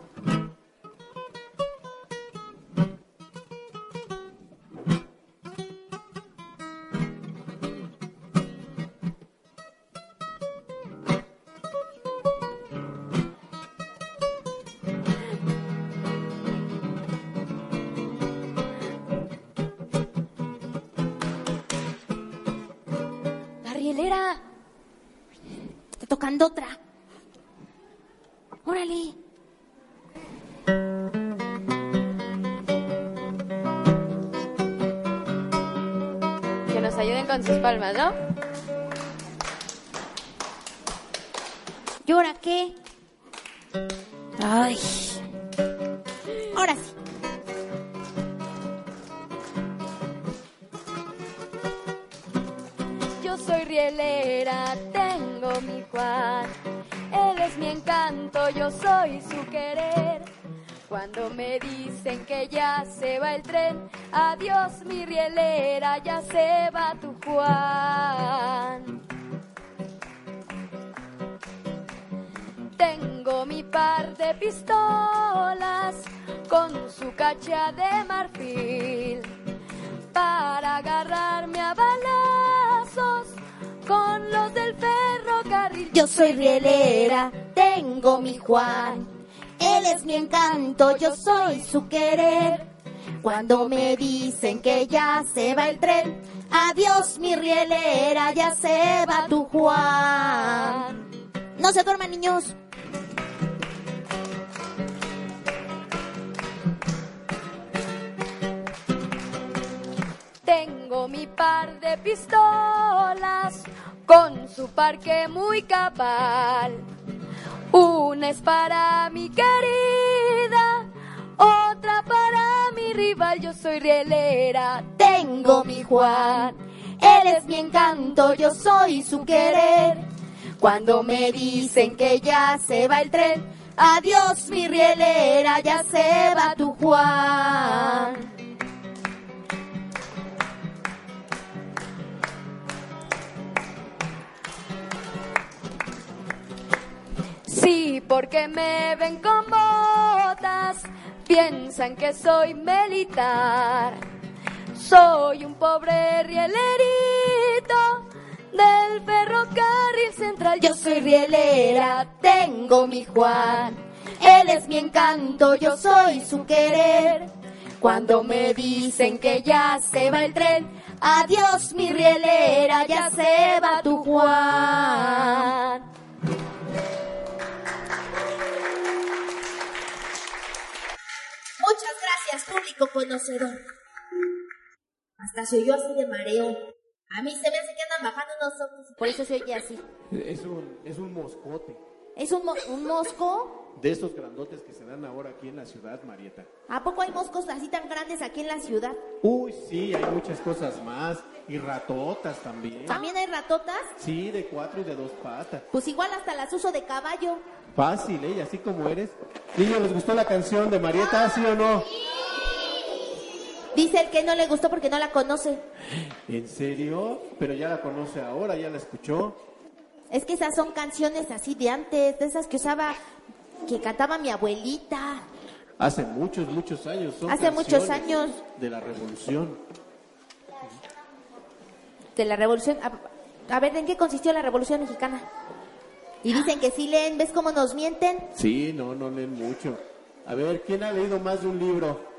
tocando otra. Órale. Que nos ayuden con sus palmas, ¿no? ¿Y ahora qué? Ay. Yo soy su querer. Cuando me dicen que ya se va el tren, adiós mi rielera, ya se va tu Juan. Tengo mi par de pistolas con su cacha de marfil para agarrarme a balazos con los del ferrocarril. Yo soy rielera, tengo mi Juan. Él es mi encanto, yo soy su querer. Cuando me dicen que ya se va el tren, adiós mi rielera, ya se va tu Juan. No se duerman niños. Mi par de pistolas con su parque muy cabal. Una es para mi querida, otra para mi rival. Yo soy rielera, tengo mi Juan. Él es mi encanto, yo soy su querer. Cuando me dicen que ya se va el tren, adiós mi rielera, ya se va tu Juan. Sí, porque me ven con botas, piensan que soy militar. Soy un pobre rielerito del ferrocarril central. Yo soy rielera, tengo mi Juan. Él es mi encanto, yo soy su querer. Cuando me dicen que ya se va el tren, adiós mi rielera, ya se va tu Juan. Público conocedor. Hasta se oyó así de mareo. A mí se me hace que andan bajando unos ojos por eso se oye así. Es un, es un moscote. ¿Es un, mo- un mosco? De esos grandotes que se dan ahora aquí en la ciudad, Marieta. ¿A poco hay moscos así tan grandes aquí en la ciudad? Uy, sí, hay muchas cosas más. Y ratotas también. ¿También hay ratotas? Sí, de cuatro y de dos patas. Pues igual hasta las uso de caballo. Fácil, ¿eh? Y Así como eres. Niños, ¿les gustó la canción de Marieta, sí o no? Dice el que no le gustó porque no la conoce. ¿En serio? Pero ya la conoce ahora, ya la escuchó. Es que esas son canciones así de antes, de esas que usaba, que cantaba mi abuelita. Hace muchos, muchos años. Son Hace muchos años. De la revolución. De la revolución. A, a ver, ¿en qué consistió la revolución mexicana? Y dicen que sí leen, ¿ves cómo nos mienten? Sí, no, no leen mucho. A ver, ¿quién ha leído más de un libro?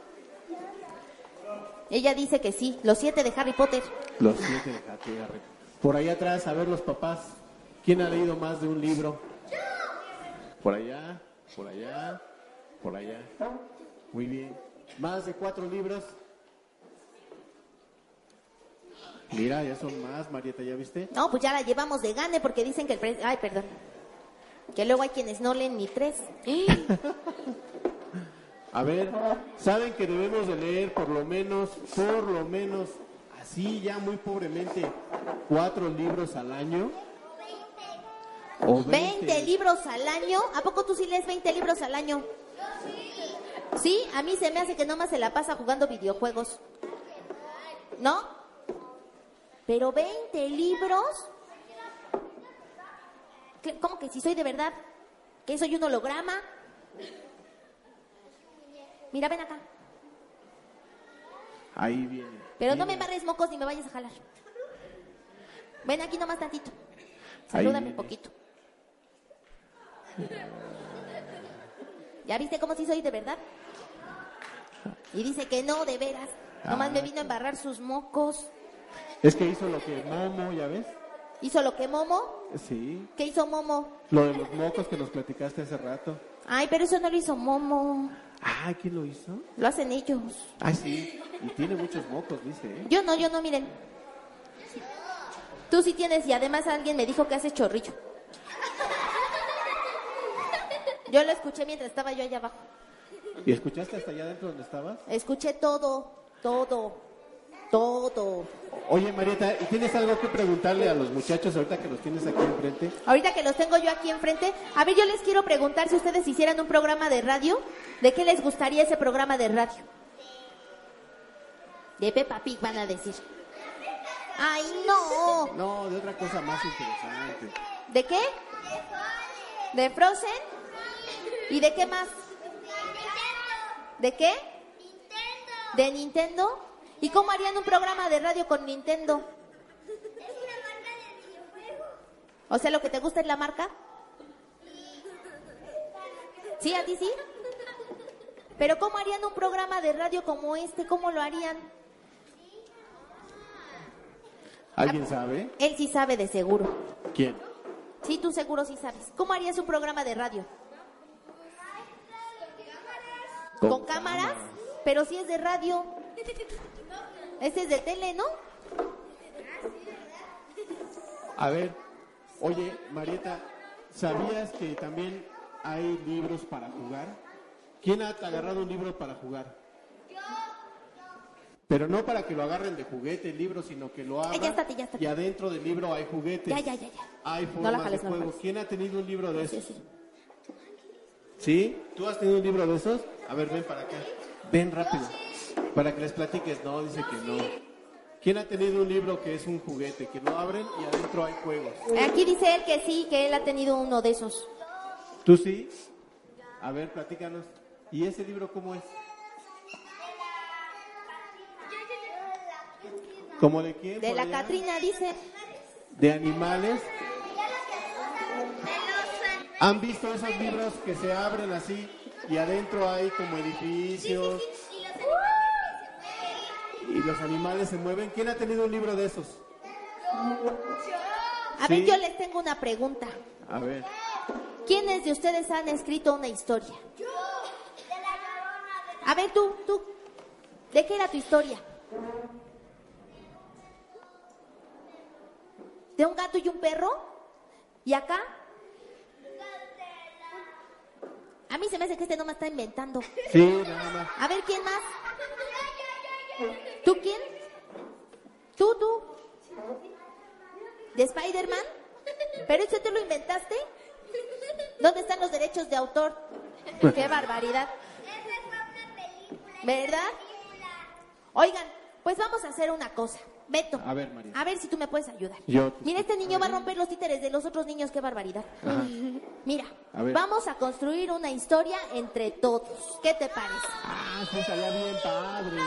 Ella dice que sí, los siete de Harry Potter. Los siete de Harry Potter. Por ahí atrás, a ver los papás. ¿Quién ha leído más de un libro? Por allá, por allá, por allá. Muy bien. ¿Más de cuatro libros? Mira, ya son más, Marieta, ¿ya viste? No, pues ya la llevamos de gane porque dicen que el precio... Ay, perdón. Que luego hay quienes no leen ni tres. A ver, ¿saben que debemos de leer por lo menos, por lo menos, así ya muy pobremente, cuatro libros al año? O 20 libros al año. ¿A poco tú sí lees 20 libros al año? Sí, a mí se me hace que nomás se la pasa jugando videojuegos. ¿No? Pero 20 libros. ¿Qué- ¿Cómo que si soy de verdad? ¿Que soy un holograma? Mira, ven acá. Ahí viene. Pero no me embarres mocos ni me vayas a jalar. Ven aquí nomás tantito. Salúdame un poquito. ¿Ya viste cómo sí soy de verdad? Y dice que no, de veras. Nomás me vino a embarrar sus mocos. Es que hizo lo que Momo, ¿ya ves? ¿Hizo lo que Momo? Sí. ¿Qué hizo Momo? Lo de los mocos que nos platicaste hace rato. Ay, pero eso no lo hizo Momo. Ah, ¿quién lo hizo? Lo hacen ellos. Ah, sí. Y tiene muchos mocos, dice, ¿eh? Yo no, yo no, miren. Tú sí tienes y además alguien me dijo que haces chorrillo. Yo lo escuché mientras estaba yo allá abajo. ¿Y escuchaste hasta allá adentro donde estabas? Escuché todo, todo, todo. Oye, Marieta, ¿y tienes algo que preguntarle a los muchachos ahorita que los tienes aquí enfrente? Ahorita que los tengo yo aquí enfrente, a ver, yo les quiero preguntar si ustedes hicieran un programa de radio, ¿de qué les gustaría ese programa de radio? De Peppa Pig van a decir. ¡Ay, no! No, de otra cosa más interesante. ¿De qué? ¿De Frozen? ¿Y de qué más? ¿De qué? ¿De Nintendo? ¿Y cómo harían un programa de radio con Nintendo? O sea, lo que te gusta es la marca. ¿Sí, a ti sí? Pero ¿cómo harían un programa de radio como este? ¿Cómo lo harían? ¿Alguien sabe? Él sí sabe de seguro. ¿Quién? Sí, tú seguro sí sabes. ¿Cómo harías un programa de radio? ¿Con, cámaras? Pero si es de radio. Este es de tele, ¿no? A ver, oye, Marieta, ¿sabías que también hay libros para jugar? ¿Quién ha agarrado un libro para jugar? Pero no para que lo agarren de juguete el libro, sino que lo abran ya estate, ya estate. y adentro del libro hay juguetes. Ya, ya, ya, ya. Hay formas jales, de juego. ¿Quién ha tenido un libro de Sí, esos? sí. ¿Sí? ¿Tú has tenido un libro de esos? A ver, ven para acá. Ven rápido. Para que les platiques. No, dice que no. ¿Quién ha tenido un libro que es un juguete, que lo abren y adentro hay juegos? Aquí dice él que sí, que él ha tenido uno de esos. ¿Tú sí? A ver, platícanos. ¿Y ese libro cómo es? ¿Cómo de quién? De la allá? Catrina, dice. ¿De animales? ¿Han visto esos libros que se abren así y adentro hay como edificios y los animales se mueven? ¿Quién ha tenido un libro de esos? A ver, Sí. yo les tengo una pregunta. A ver. ¿Quiénes de ustedes han escrito una historia? A ver, tú, tú. ¿De qué era tu historia? ¿De un gato y un perro? ¿Y acá? A mí se me hace que este no me está inventando. Sí, nada más. A ver, ¿quién más? ¿Tú quién? ¿Tú, tú? ¿De Spider-Man? ¿Pero eso tú lo inventaste? ¿Dónde están los derechos de autor? ¡Qué barbaridad! ¿Verdad? Oigan, pues vamos a hacer una cosa. Beto, A ver, María. a ver si tú me puedes ayudar. Yo te Mira, este niño va a romper los títeres de los otros niños, qué barbaridad. Mira, A vamos a construir una historia entre todos. ¿Qué te parece? Ah, sí, estaría bien padre.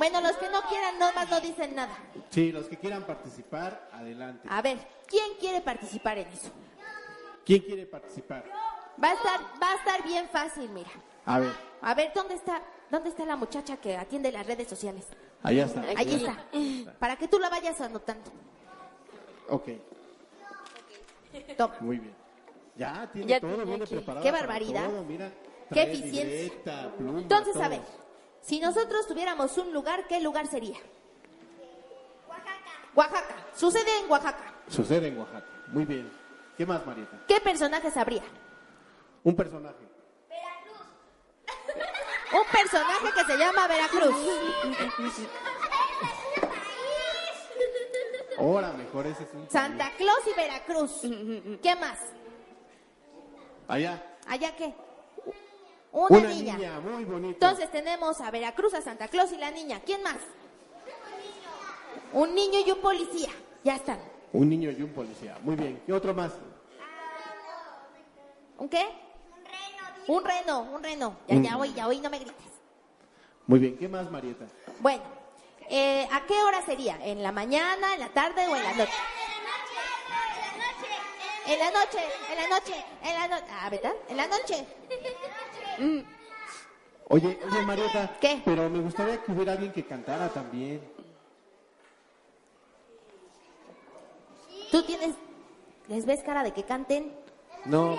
Bueno, los que no quieran nomás no dicen nada. Sí, los que quieran participar, adelante. A ver, ¿quién quiere participar en eso? ¿Quién quiere participar? Va a estar, va a estar bien fácil, mira. A ver, A ver, ¿dónde está, dónde está la muchacha que atiende las redes sociales? allá está. Allí está. Para que tú la vayas anotando. Ok, Toma. muy bien. Ya, tiene Ya todo, aquí. preparado. Qué barbaridad. todo, mira, Qué eficiencia. pluma, Entonces, todo. a ver, si nosotros tuviéramos un lugar, ¿qué lugar sería? Oaxaca. Sucede en Oaxaca. Sucede en Oaxaca. Muy bien. ¿Qué más, Marieta? ¿Qué personajes habría? Un personaje. Un personaje que se llama Veracruz. Ahora, mejor ese es un... Santa Claus y Veracruz. ¿Qué más? Allá. ¿Allá qué? Una, Una niña. niña, muy bonito. Entonces tenemos a Veracruz, a Santa Claus y la niña. ¿Quién más? Un niño y un policía. Ya están. Un niño y un policía. Muy bien. ¿Qué otro más? ¿Un qué? Un reno, un reno. Ya, ya Mm. oí, ya oí, no me grites. Muy bien. ¿Qué más, Marieta? Bueno, eh, ¿a qué hora sería? ¿En la mañana, en la tarde o en la noche? En la noche, en la noche, en la noche. Ah, ¿verdad? En la noche. Mm, Oye, oye, Marieta. ¿Qué? Pero me gustaría que hubiera alguien que cantara también. ¿Tú tienes, les ves cara de que canten? No.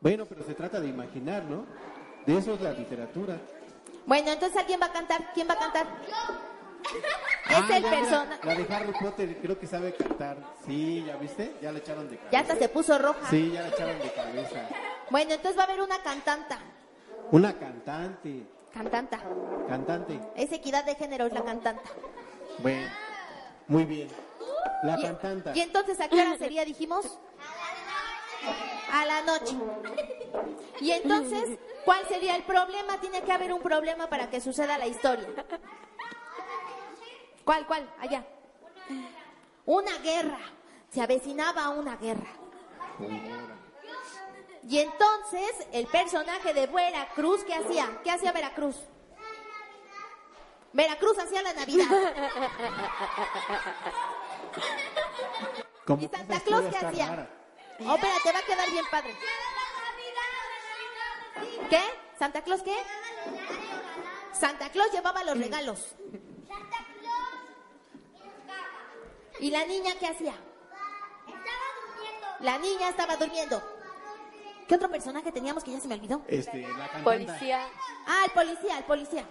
Bueno, pero se trata de imaginar, ¿no? De eso es la literatura. Bueno, entonces alguien va a cantar. ¿Quién va a cantar? Es Ah, el ya, persona. La de Harry Potter creo que sabe cantar. Sí, ¿ya viste? Ya le echaron de cabeza. Ya hasta se puso roja. Sí, ya le echaron de cabeza. Bueno, entonces va a haber una cantanta. Una cantante. Cantanta. Cantante. Es equidad de género, es la cantanta. Bueno, muy bien. La Y- cantanta. ¿Y entonces a qué hora sería, dijimos? A la noche. Y entonces, ¿cuál sería el problema? Tiene que haber un problema para que suceda la historia. ¿Cuál, cuál? Allá. Una guerra. Se avecinaba una guerra. Y entonces, el personaje de Veracruz, ¿qué hacía? ¿Qué hacía Veracruz? Veracruz hacía la Navidad. ¿Y Santa Claus qué hacía? rara. Oh, espérate, va a quedar bien padre. ¿Qué? ¿Santa Claus qué? Santa Claus llevaba los regalos. ¿Y la niña qué hacía? La niña estaba durmiendo. ¿Qué otro personaje teníamos que ya se me olvidó? Este, la cantante. Policía. Ah, el policía, el policía.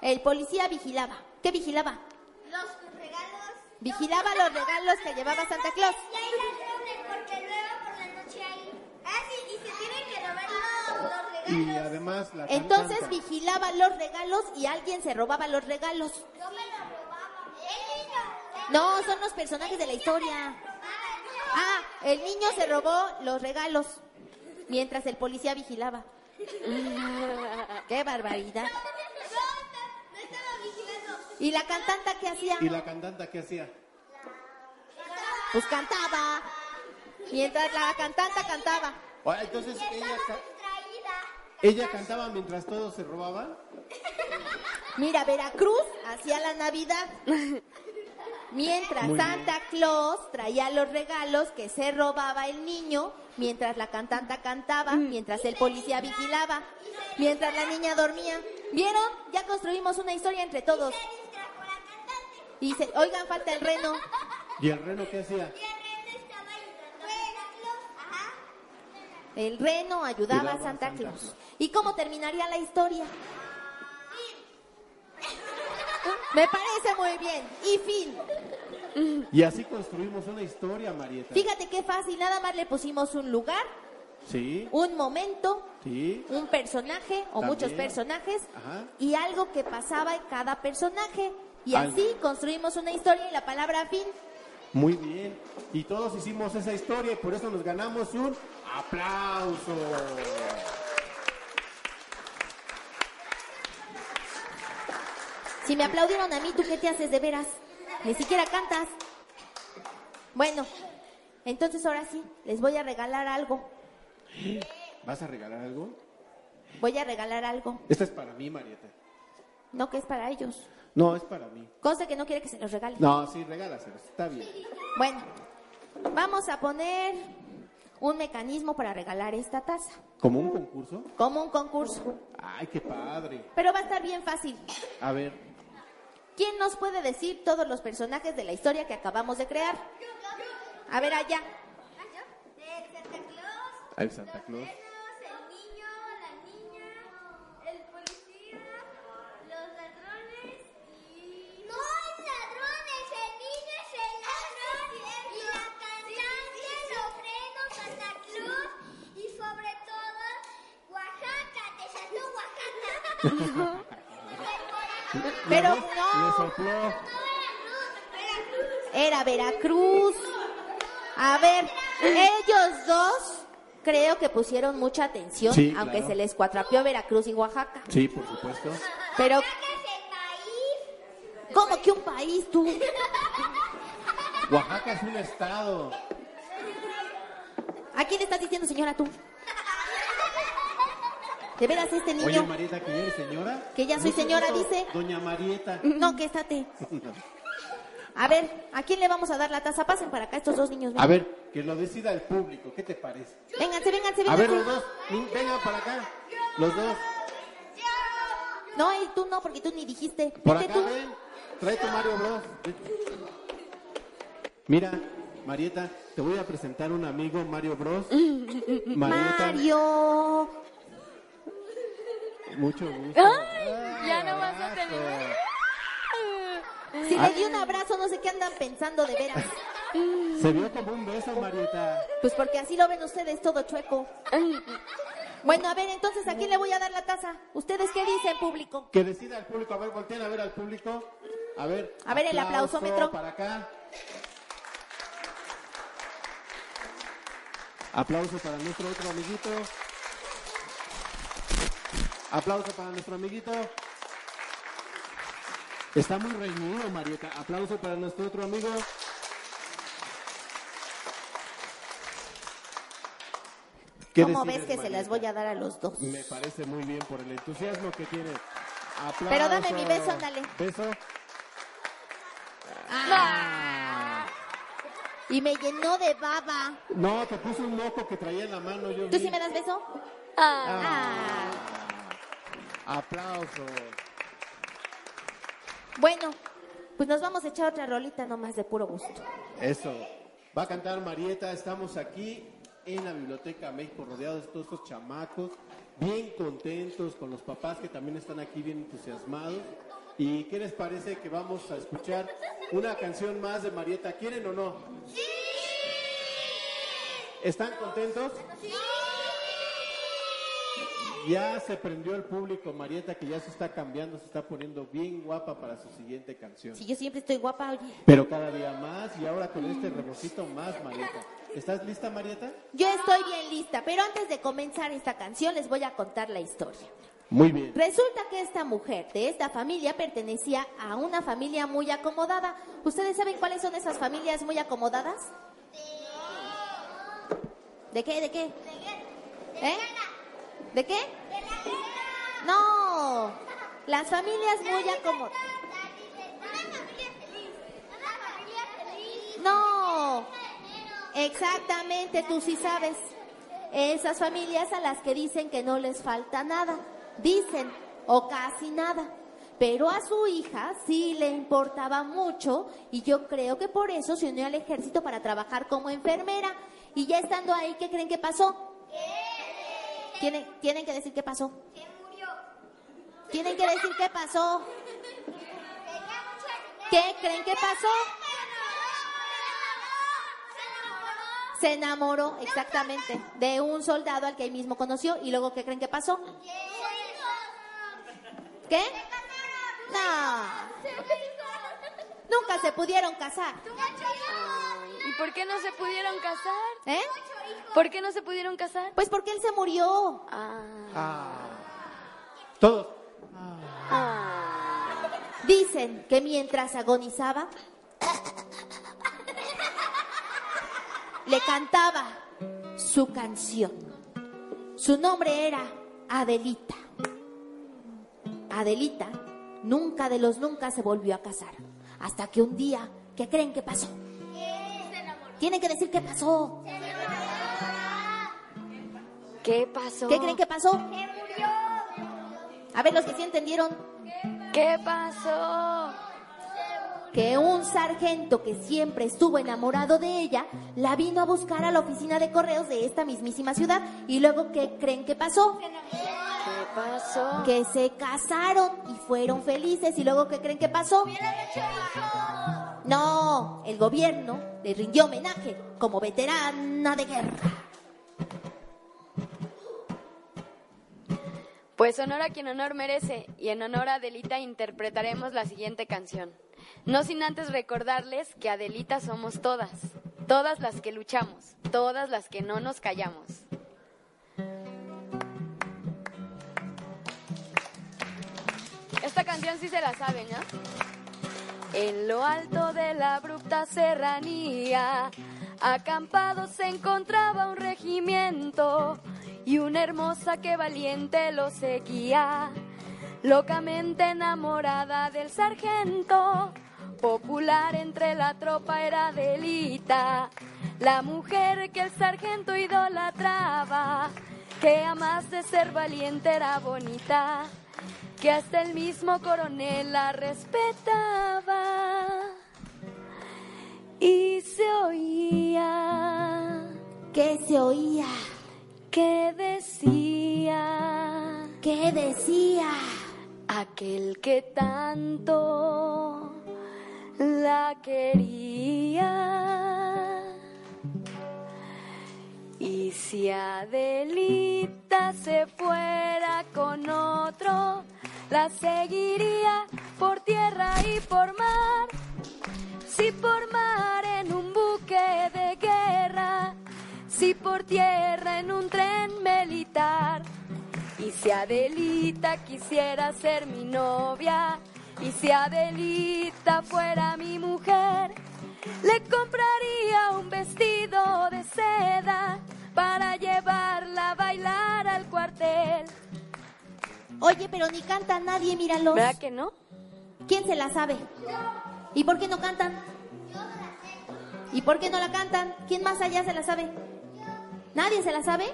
El policía vigilaba. ¿Qué vigilaba? Los regalos. Vigilaba los regalos que llevaba Santa Claus. Y hay ladrones porque luego por la noche hay. Ah, sí, y se tienen que robar los, los regalos. Y además la Entonces cantante. vigilaba los regalos y alguien se robaba los regalos. Yo me los robaba. El niño. No, son los personajes de la historia. El niño se robó los regalos mientras el policía vigilaba. Qué barbaridad. ¿Y la cantanta qué hacía? ¿Y la cantante qué hacía? Pues cantaba. Mientras la cantanta cantaba. Ah, entonces ella, ella cantaba mientras todos se robaban. Mira, Veracruz hacía la Navidad. Mientras Muy bien. Santa Claus traía los regalos que se robaba el niño, mientras la cantanta cantaba, mientras el policía vigilaba, mientras la niña dormía. ¿Vieron? Ya construimos una historia entre todos. Y dice, oigan, falta el reno. ¿Y el reno qué hacía? El reno ayudaba a a Santa. Claus. ¿Y cómo terminaría la historia? Me parece muy bien. Y fin. Y así construimos una historia, Marieta. Fíjate qué fácil, nada más le pusimos un lugar, Sí, un momento, sí. un personaje o También. muchos personajes Ajá. y algo que pasaba en cada personaje. Y así construimos una historia y la palabra fin. Muy bien. Y todos hicimos esa historia y por eso nos ganamos un aplauso. Si me aplaudieron a mí, ¿tú qué te haces de veras? Ni siquiera cantas. Bueno, entonces ahora sí, les voy a regalar algo. ¿Vas a regalar algo? Voy a regalar algo. Esta es para mí, Marieta. No, que es para ellos. No, es para mí. Cosa que no quiere que se los regale. No, sí, regálaselos. Está bien. Bueno, vamos a poner un mecanismo para regalar esta taza. ¿Como un concurso? Como un concurso. Ay, qué padre. Pero va a estar bien fácil. A ver, ¿Quién nos puede decir todos los personajes de la historia que acabamos de crear? A ver allá. Santa Claus, el Santa Claus. el niño, la niña, el policía, los ladrones y... No es ladrones, el niño es el ladrón y la cantante, Lofredo, Santa Claus y sobre todo Oaxaca, te saltó Oaxaca. Pero Le no, sopló. era Veracruz. A ver, ellos dos creo que pusieron mucha atención, Sí, aunque claro. se les cuatrapeó Veracruz y Oaxaca. Sí, por supuesto. Pero, ¿cómo que un país tú? Oaxaca es un estado. ¿A quién estás diciendo señora tú? ¿De veras este Oye, niño? Marieta, que eres señora. Que ya soy señora, dice. Doña Marieta. No, que estate. A ver, ¿a quién le vamos a dar la taza? Pasen para acá estos dos niños. A ver, que lo decida el público. ¿Qué te parece? Vénganse, vénganse, A ver, vénganse. los dos. Ven- Vengan para acá. Los dos. No, y tú no, porque tú ni dijiste. Por acá, tú. ven. Trae tu Mario Bros. Mira, Marieta, te voy a presentar un amigo, Mario Bros. Marieta, Mario. mucho gusto. ya no vas a terminar. Si le di un abrazo, no sé qué andan pensando de veras. Se vio como un beso, Marieta. Pues porque así lo ven ustedes, todo chueco. Bueno, a ver, entonces, ¿a quién le voy a dar la taza? ¿Ustedes qué dicen, público? Que decida el público. A ver, volteen a ver al público. A ver. A ver, el aplauso aplausómetro. Para acá. Aplauso para nuestro otro amiguito. Aplauso para nuestro amiguito. Está muy reñido, Marieta. Aplauso para nuestro otro amigo. ¿Cómo decides, ves que se las voy a dar a los dos? Me parece muy bien por el entusiasmo que tiene. Aplauso. Pero dame mi beso, ándale. Beso. Ah. Y me llenó de baba. No, te puso un moco que traía en la mano. Yo ¿Tú vi. sí me das beso? Ah. Aplauso. Bueno, pues nos vamos a echar otra rolita nomás de puro gusto. Eso. Va a cantar Marieta. Estamos aquí en la Biblioteca México, rodeados de todos estos chamacos, bien contentos con los papás que también están aquí bien entusiasmados. ¿Y qué les parece que vamos a escuchar una canción más de Marieta? ¿Quieren o no? ¡Sí! ¿Están contentos? ¡Sí! Ya se prendió el público, Marieta, que ya se está cambiando, se está poniendo bien guapa para su siguiente canción. Si yo siempre estoy guapa, oye. Pero cada día más y ahora con este rebocito más, Marieta. ¿Estás lista, Marieta? Yo estoy bien lista, pero antes de comenzar esta canción les voy a contar la historia. Muy bien. Resulta que esta mujer de esta familia pertenecía a una familia muy acomodada. ¿Ustedes saben cuáles son esas familias muy acomodadas? ¿De qué? ¿De qué? ¿Eh? ¿De qué? No, las familias muy acomodadas. No, exactamente, tú sí sabes. Esas familias a las que dicen que no les falta nada, dicen, o casi nada. Pero a su hija sí le importaba mucho y yo creo que por eso se unió al ejército para trabajar como enfermera. Y ya estando ahí, ¿qué creen que pasó? Tienen, tienen que decir qué pasó. Tienen que decir qué pasó. ¿Qué creen que pasó? Se enamoró, exactamente, de un soldado al que él mismo conoció. ¿Y luego qué creen que pasó? ¿Qué? No. Nunca se pudieron casar. ¿Y por qué no se pudieron casar? ¿Eh? ¿Por qué no se pudieron casar? Pues porque él se murió. Todos. Dicen que mientras agonizaba, le cantaba su canción. Su nombre era Adelita. Adelita nunca de los nunca se volvió a casar. Hasta que un día, ¿qué creen que pasó? Tienen que decir qué pasó. ¿Qué pasó? ¿Qué creen que pasó? A ver, los que sí entendieron. ¿Qué pasó? Que un sargento que siempre estuvo enamorado de ella la vino a buscar a la oficina de correos de esta mismísima ciudad. Y luego, ¿qué creen que pasó? ¿Qué pasó? Que se casaron y fueron felices. ¿Y luego, qué creen que pasó? No, el gobierno le rindió homenaje como veterana de guerra. Pues honor a quien honor merece y en honor a Adelita interpretaremos la siguiente canción. No sin antes recordarles que Adelita somos todas, todas las que luchamos, todas las que no nos callamos. Esta canción sí se la saben, ¿no? En lo alto de la abrupta serranía, acampado se encontraba un regimiento y una hermosa que valiente lo seguía, locamente enamorada del sargento. Popular entre la tropa era Delita, la mujer que el sargento idolatraba, que a más de ser valiente era bonita, que hasta el mismo coronel la respetaba. Y se oía. ¿Qué se oía? que decía, ¿Qué decía? Aquel que tanto la quería. Y si Adelita se fuera con otro, la seguiría por tierra y por mar. Si por mar en un buque de guerra, si por tierra en un tren militar. Y si Adelita quisiera ser mi novia, y si Adelita fuera mi mujer, le compraría un vestido de seda para llevarla a bailar al cuartel. Oye, pero ni canta nadie, míralos. ¿Verdad que no? ¿Quién se la sabe? ¿Y por qué no cantan? ¿Y por qué no la cantan? ¿Quién más allá se la sabe? ¿Nadie se la sabe?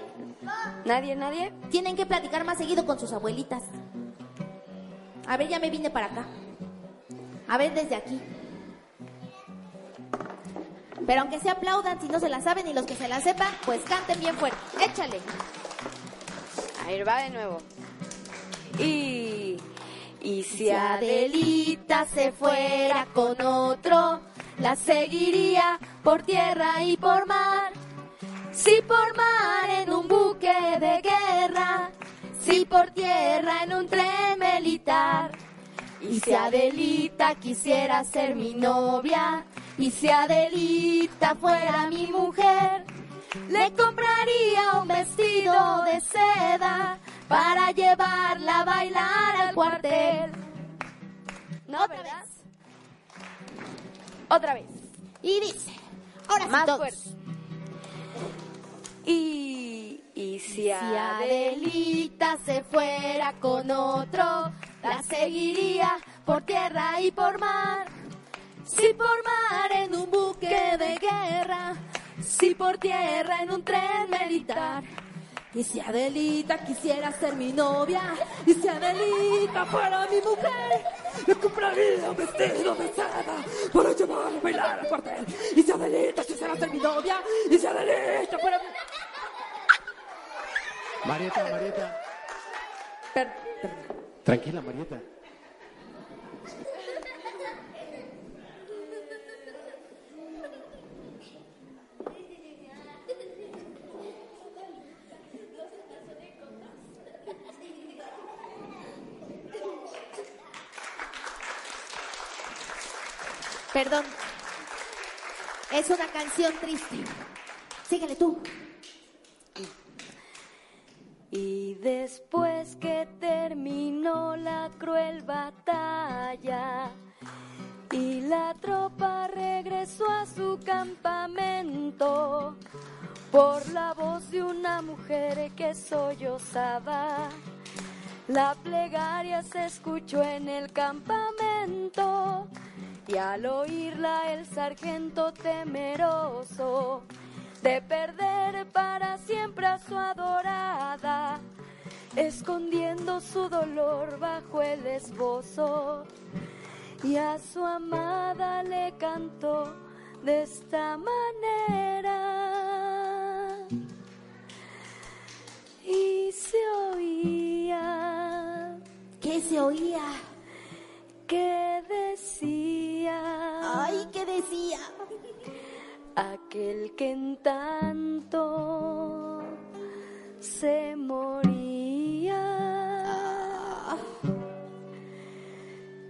¿Nadie, nadie? Tienen que platicar más seguido con sus abuelitas. A ver, ya me vine para acá. A ver, desde aquí. Pero aunque se aplaudan si no se la saben y los que se la sepan, pues canten bien fuerte. Échale. A ver, va de nuevo. Y... Y si Adelita se fuera con otro, la seguiría por tierra y por mar. Si por mar en un buque de guerra, si por tierra en un tren militar. Y si Adelita quisiera ser mi novia, y si Adelita fuera mi mujer, le compraría un vestido de seda para llevarla a bailar al cuartel. No, ¿verdad? Otra vez. Y dice, ahora sí Más todos. fuerte. Y, y si, Si Adelita se fuera con otro, la seguiría por tierra y por mar. Si por mar en un buque de guerra, si por tierra en un tren militar. Y si Adelita quisiera ser mi novia, y si Adelita fuera mi mujer, le compraría un vestido de seda para llevar a bailar al cuartel. Y si Adelita quisiera ser mi novia, y si Adelita fuera mi... Marieta, Marieta. Per- Tranquila, Marieta. Perdón. Es una canción triste. Síguele tú. Y después que terminó la cruel batalla y la tropa regresó a su campamento por la voz de una mujer que sollozaba. La plegaria se escuchó en el campamento y al oírla el sargento temeroso de perder para siempre a su adorada, escondiendo su dolor bajo el esbozo. Y a su amada le cantó de esta manera. Y se oía. ¿Qué se oía? Que decía. Ay, ¿qué decía? aquel que en tanto se moría.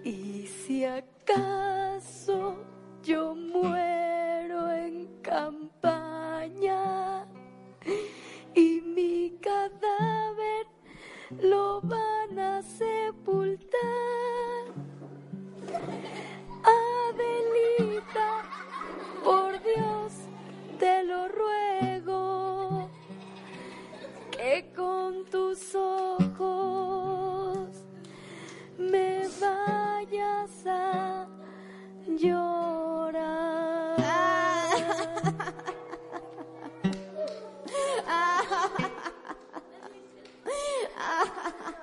Y si acaso yo muero en campaña y mi cadáver lo van a sepultar. Adelita, por Dios te lo ruego, que con tus ojos me vayas a llorar.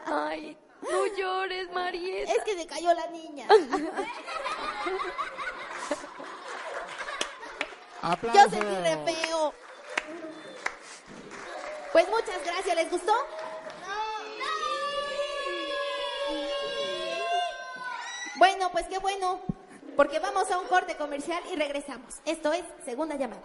Ay, no llores, Marieta. Es que se cayó la niña. Yo sentí re feo. Pues muchas gracias, ¿les gustó? Bueno, pues qué bueno, porque vamos a un corte comercial y regresamos. Esto es Segunda Llamada.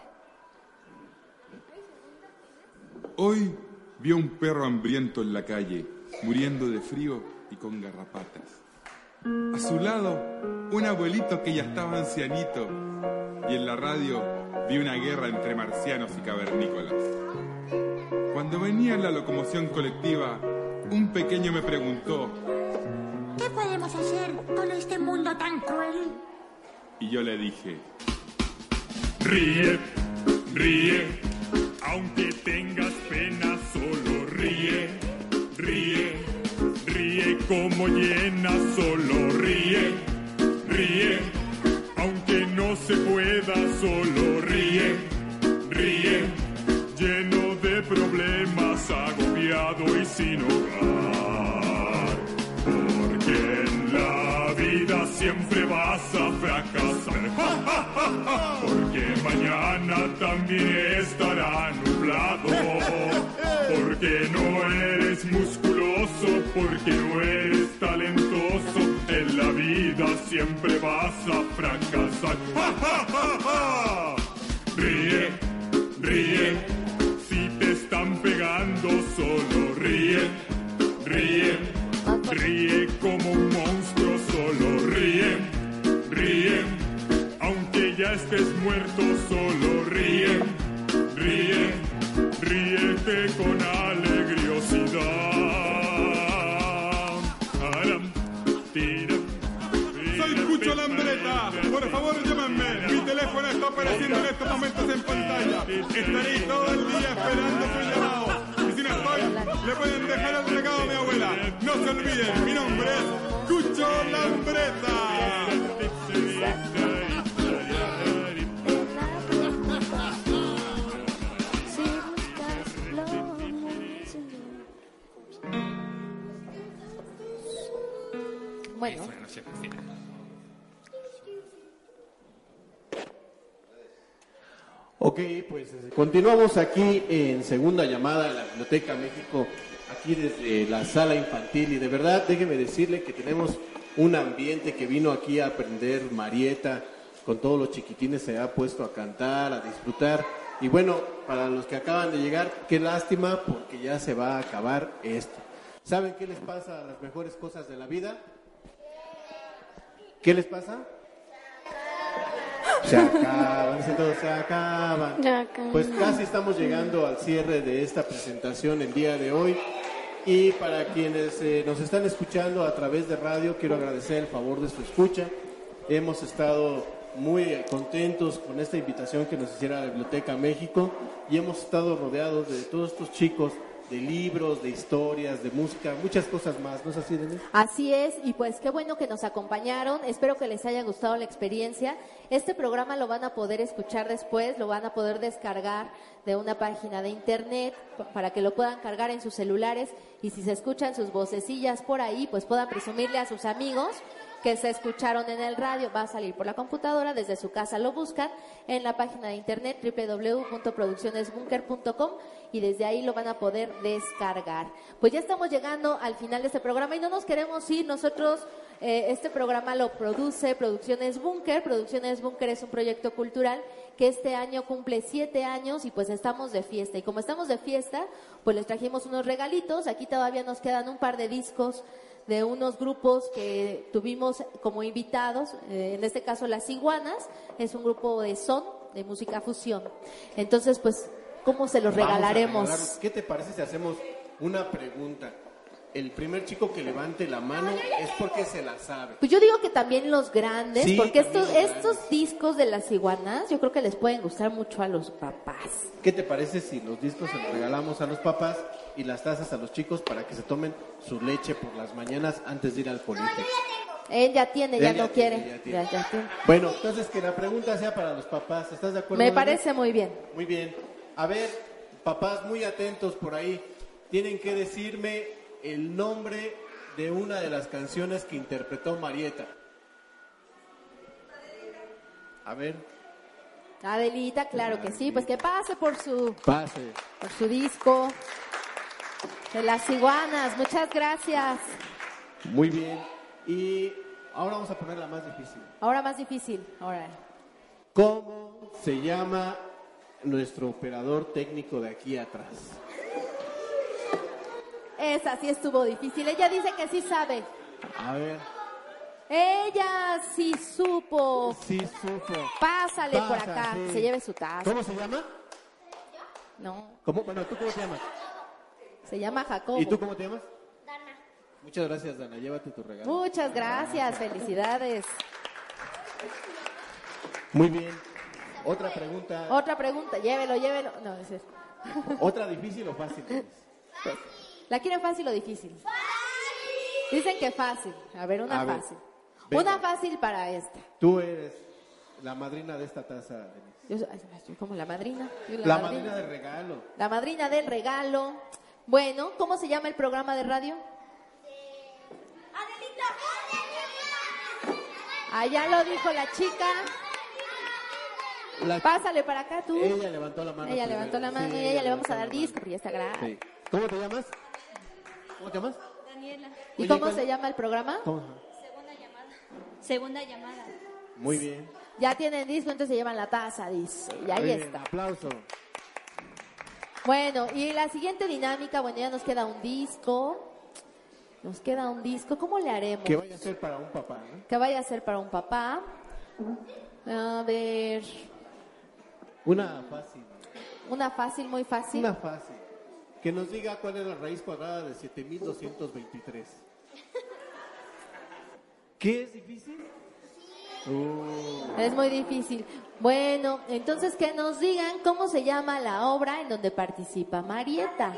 Hoy vio un perro hambriento en la calle, muriendo de frío y con garrapatas. A su lado, un abuelito que ya estaba ancianito. Y en la radio vi una guerra entre marcianos y cavernícolas. Cuando venía en la locomoción colectiva, un pequeño me preguntó, ¿Qué podemos hacer con este mundo tan cruel? y yo le dije, Ríe, ríe, aunque tengas pena, como llena, solo ríe, ríe, aunque no se pueda, solo ríe, ríe, lleno de problemas, agobiado y sin hogar, siempre vas a fracasar. Porque mañana también estará nublado. Porque no eres musculoso, porque no eres talentoso. En la vida siempre vas a fracasar. Ríe, ríe. Si te están pegando, solo ríe, ríe. Ríe como un monstruo, ríe. Aunque ya estés muerto, solo ríe, ríe. Ríete con alegriosidad. Aram, tira, Soy Cucho Lambreta. Por favor, llámenme. Mi teléfono está apareciendo en estos momentos en pantalla. Estaré todo el día esperando su llamado. Y si no estoy, le pueden dejar el recado a mi abuela. No se olviden, mi nombre es Cucho Bueno. Ok, pues continuamos aquí en segunda llamada en la Biblioteca México, aquí desde la sala infantil. Y de verdad, déjeme decirle que tenemos un ambiente que vino aquí a aprender Marieta, con todos los chiquitines se ha puesto a cantar, a disfrutar. Y bueno, para los que acaban de llegar, qué lástima porque ya se va a acabar esto. ¿Saben qué les pasa a las mejores cosas de la vida? ¿Qué les pasa? Se acaban, se acaban. Pues casi estamos llegando al cierre de esta presentación el día de hoy. Y para quienes eh, nos están escuchando a través de radio, quiero agradecer el favor de su escucha. Hemos estado muy contentos con esta invitación que nos hiciera la Biblioteca México y hemos estado rodeados de todos estos chicos, de libros, de historias, de música, muchas cosas más. ¿No es así, Denise? Así es, y pues qué bueno que nos acompañaron. Espero que les haya gustado la experiencia. Este programa lo van a poder escuchar después, lo van a poder descargar de una página de internet para que lo puedan cargar en sus celulares y si se escuchan sus vocecillas por ahí, pues puedan presumirle a sus amigos que se escucharon en el radio. Va a salir por la computadora, desde su casa lo buscan en la página de internet www.produccionesbunker.com y desde ahí lo van a poder descargar. Pues ya estamos llegando al final de este programa y no nos queremos ir. Nosotros, eh, este programa lo produce Producciones Bunker. Producciones Bunker es un proyecto cultural que este año cumple siete años y pues estamos de fiesta. Y como estamos de fiesta, pues les trajimos unos regalitos. Aquí todavía nos quedan un par de discos de unos grupos que tuvimos como invitados, eh, en este caso Las Iguanas, es un grupo de son, de música fusión. Entonces, pues, ¿cómo se los Vamos regalaremos? ¿Qué te parece si hacemos una pregunta? El primer chico que levante la mano es porque se la sabe. Pues yo digo que también los grandes, Sí, porque estos, los estos discos de Las Iguanas, yo creo que les pueden gustar mucho a los papás. ¿Qué te parece si los discos se los regalamos a los papás y las tazas a los chicos para que se tomen su leche por las mañanas antes de ir al colegio? Él ya tiene, ya no quiere. tiene, ya tiene. Ya- ya tiene. Bueno, entonces que la pregunta sea para los papás. ¿Estás de acuerdo? Me parece muy bien. Muy bien. A ver, papás muy atentos por ahí. Tienen que decirme el nombre de una de las canciones que interpretó Marieta. A ver, Adelita, claro que sí, pues que pase por su, pase. por su disco de Las Iguanas. Muchas gracias. Muy bien. Y ahora vamos a poner la más difícil. Ahora más difícil. Ahora. ¿Cómo se llama nuestro operador técnico de aquí atrás? Esa sí estuvo difícil. Ella dice que sí sabe. A ver, Ella sí supo. sí supo. Pásale por acá, sí. se lleve su taza. ¿Cómo se llama? No, ¿Cómo? Bueno, ¿tú cómo te llamas? se llama Jacobo. ¿Y tú cómo te llamas? Muchas gracias, Dana. Llévate tu regalo. Muchas gracias, felicidades. Muy bien. Otra pregunta. Otra pregunta, llévelo, llévelo. No, es eso. ¿Otra difícil o fácil? ¿La quieren fácil o difícil? Dicen que fácil. A ver, una A ver, fácil. venga. Una fácil para esta. Tú eres la madrina de esta taza, Denise. Yo soy, ay, soy como la madrina. Yo La madrina de regalo. La madrina del regalo. Bueno, ¿cómo se llama el programa de radio? Allá lo dijo la chica. La- Pásale para acá tú. Ella levantó la mano. Ella primero. levantó la mano Sí, y a ella le vamos a dar disco porque ya está grave. Sí. ¿Cómo te llamas? ¿Cómo te llamas? Daniela. ¿Y Oye, cómo ¿cuál- se llama el programa? ¿Cómo? Segunda llamada. Segunda llamada. Muy bien. Ya tienen disco, entonces se llevan la taza, dice. Y ahí Muy bien, está. Aplauso. Bueno, y la siguiente dinámica, bueno, ya nos queda un disco. Nos queda un disco. ¿Cómo le haremos? Que vaya a ser para un papá, ¿no? Que vaya a ser para un papá. A ver, Una fácil. una fácil, muy fácil. Una fácil. Que nos diga cuál es la raíz cuadrada de 7223. ¿Qué es difícil? Uh, Es muy difícil. Bueno, entonces que nos digan cómo se llama la obra en donde participa Marieta.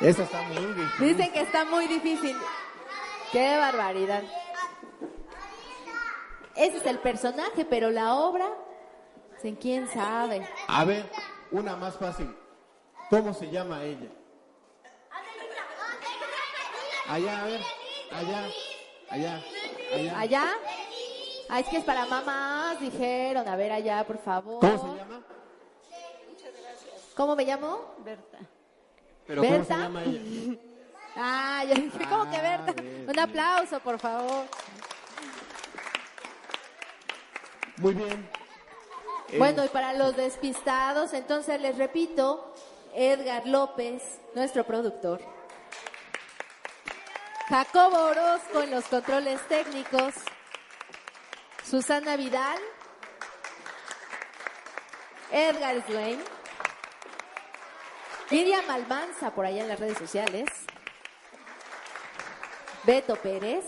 esa está muy difícil. Dicen que está muy difícil. Qué barbaridad. Ese es el personaje, pero la obra, ¿en quién sabe? A ver, una más fácil. ¿Cómo se llama ella? Allá, a ver. Allá. Allá. Allá. ¿Allá? Ah, es que es para mamás, dijeron. A ver, allá, por favor. ¿Cómo se llama? ¿Cómo me llamo? Berta. Pero ¿cómo ¿Berta? se llama ella? Ah, yo dije, ¿cómo que Ah, Berta? Berta. Un aplauso, por favor. Muy bien. Eh, Bueno, y para los despistados, entonces les repito, Edgar López, nuestro productor. Jacobo Orozco en los controles técnicos. Susana Vidal. Edgar Swain. Miriam Almanza por allá en las redes sociales. Beto Pérez.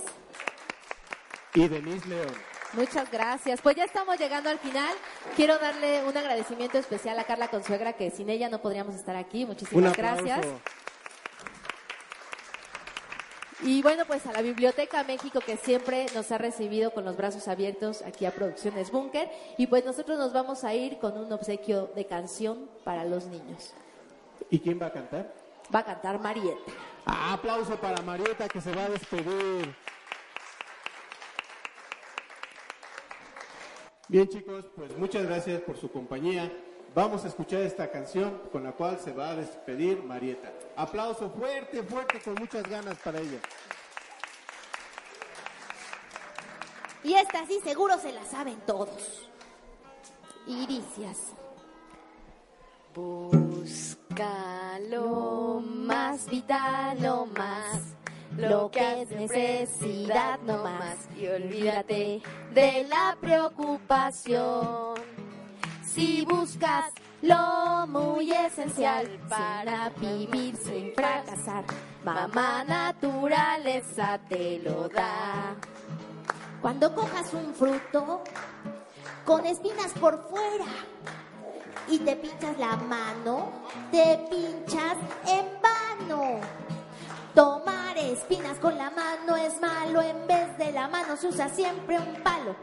Y Denise León. Muchas gracias. Pues ya estamos llegando al final. Quiero darle un agradecimiento especial a Carla Consuegra, que sin ella no podríamos estar aquí. Muchísimas gracias. Y bueno, pues a la Biblioteca México que siempre nos ha recibido con los brazos abiertos aquí a Producciones Búnker. Y pues nosotros nos vamos a ir con un obsequio de canción para los niños. ¿Y quién va a cantar? Va a cantar Marieta. Ah, aplauso para Marieta que se va a despedir. Bien chicos, pues muchas gracias por su compañía. Vamos a escuchar esta canción con la cual se va a despedir Marieta. Aplauso fuerte, fuerte, con muchas ganas para ella. Y esta sí seguro se la saben todos. Iricias. Busca lo más vital, lo más, lo que es necesidad no más. Y olvídate de la preocupación. Si buscas lo muy esencial para vivir sin fracasar, mamá naturaleza te lo da. Cuando cojas un fruto con espinas por fuera y te pinchas la mano, te pinchas en vano. Espinas con la mano es malo, en vez de la mano se usa siempre un palo.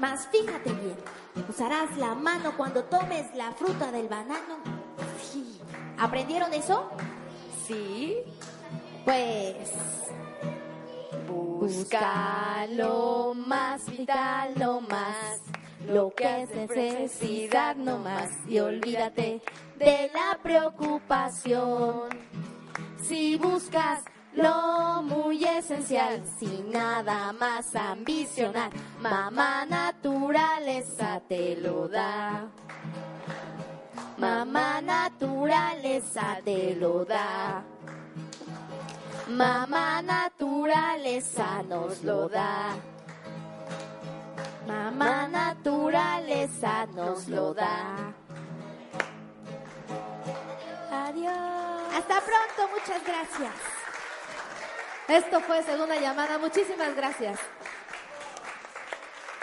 Mas fíjate bien, usarás la mano cuando tomes la fruta del banano. Sí. ¿Aprendieron eso? Sí. Pues Busca lo más vital, lo más, lo que es necesidad no más. Y olvídate de la preocupación. Si buscas lo muy esencial, sin nada más ambicionar, mamá naturaleza te lo da. Mamá naturaleza te lo da. Mamá naturaleza nos lo da. Mamá naturaleza nos lo da. Adiós. hasta pronto, muchas gracias. Esto fue Segunda Llamada. Muchísimas gracias.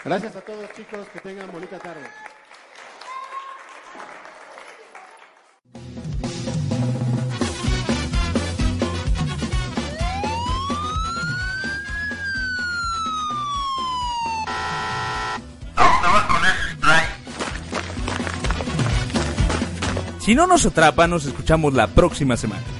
Gracias a todos chicos, que tengan bonita tarde. Si no nos atrapa, nos escuchamos la próxima semana.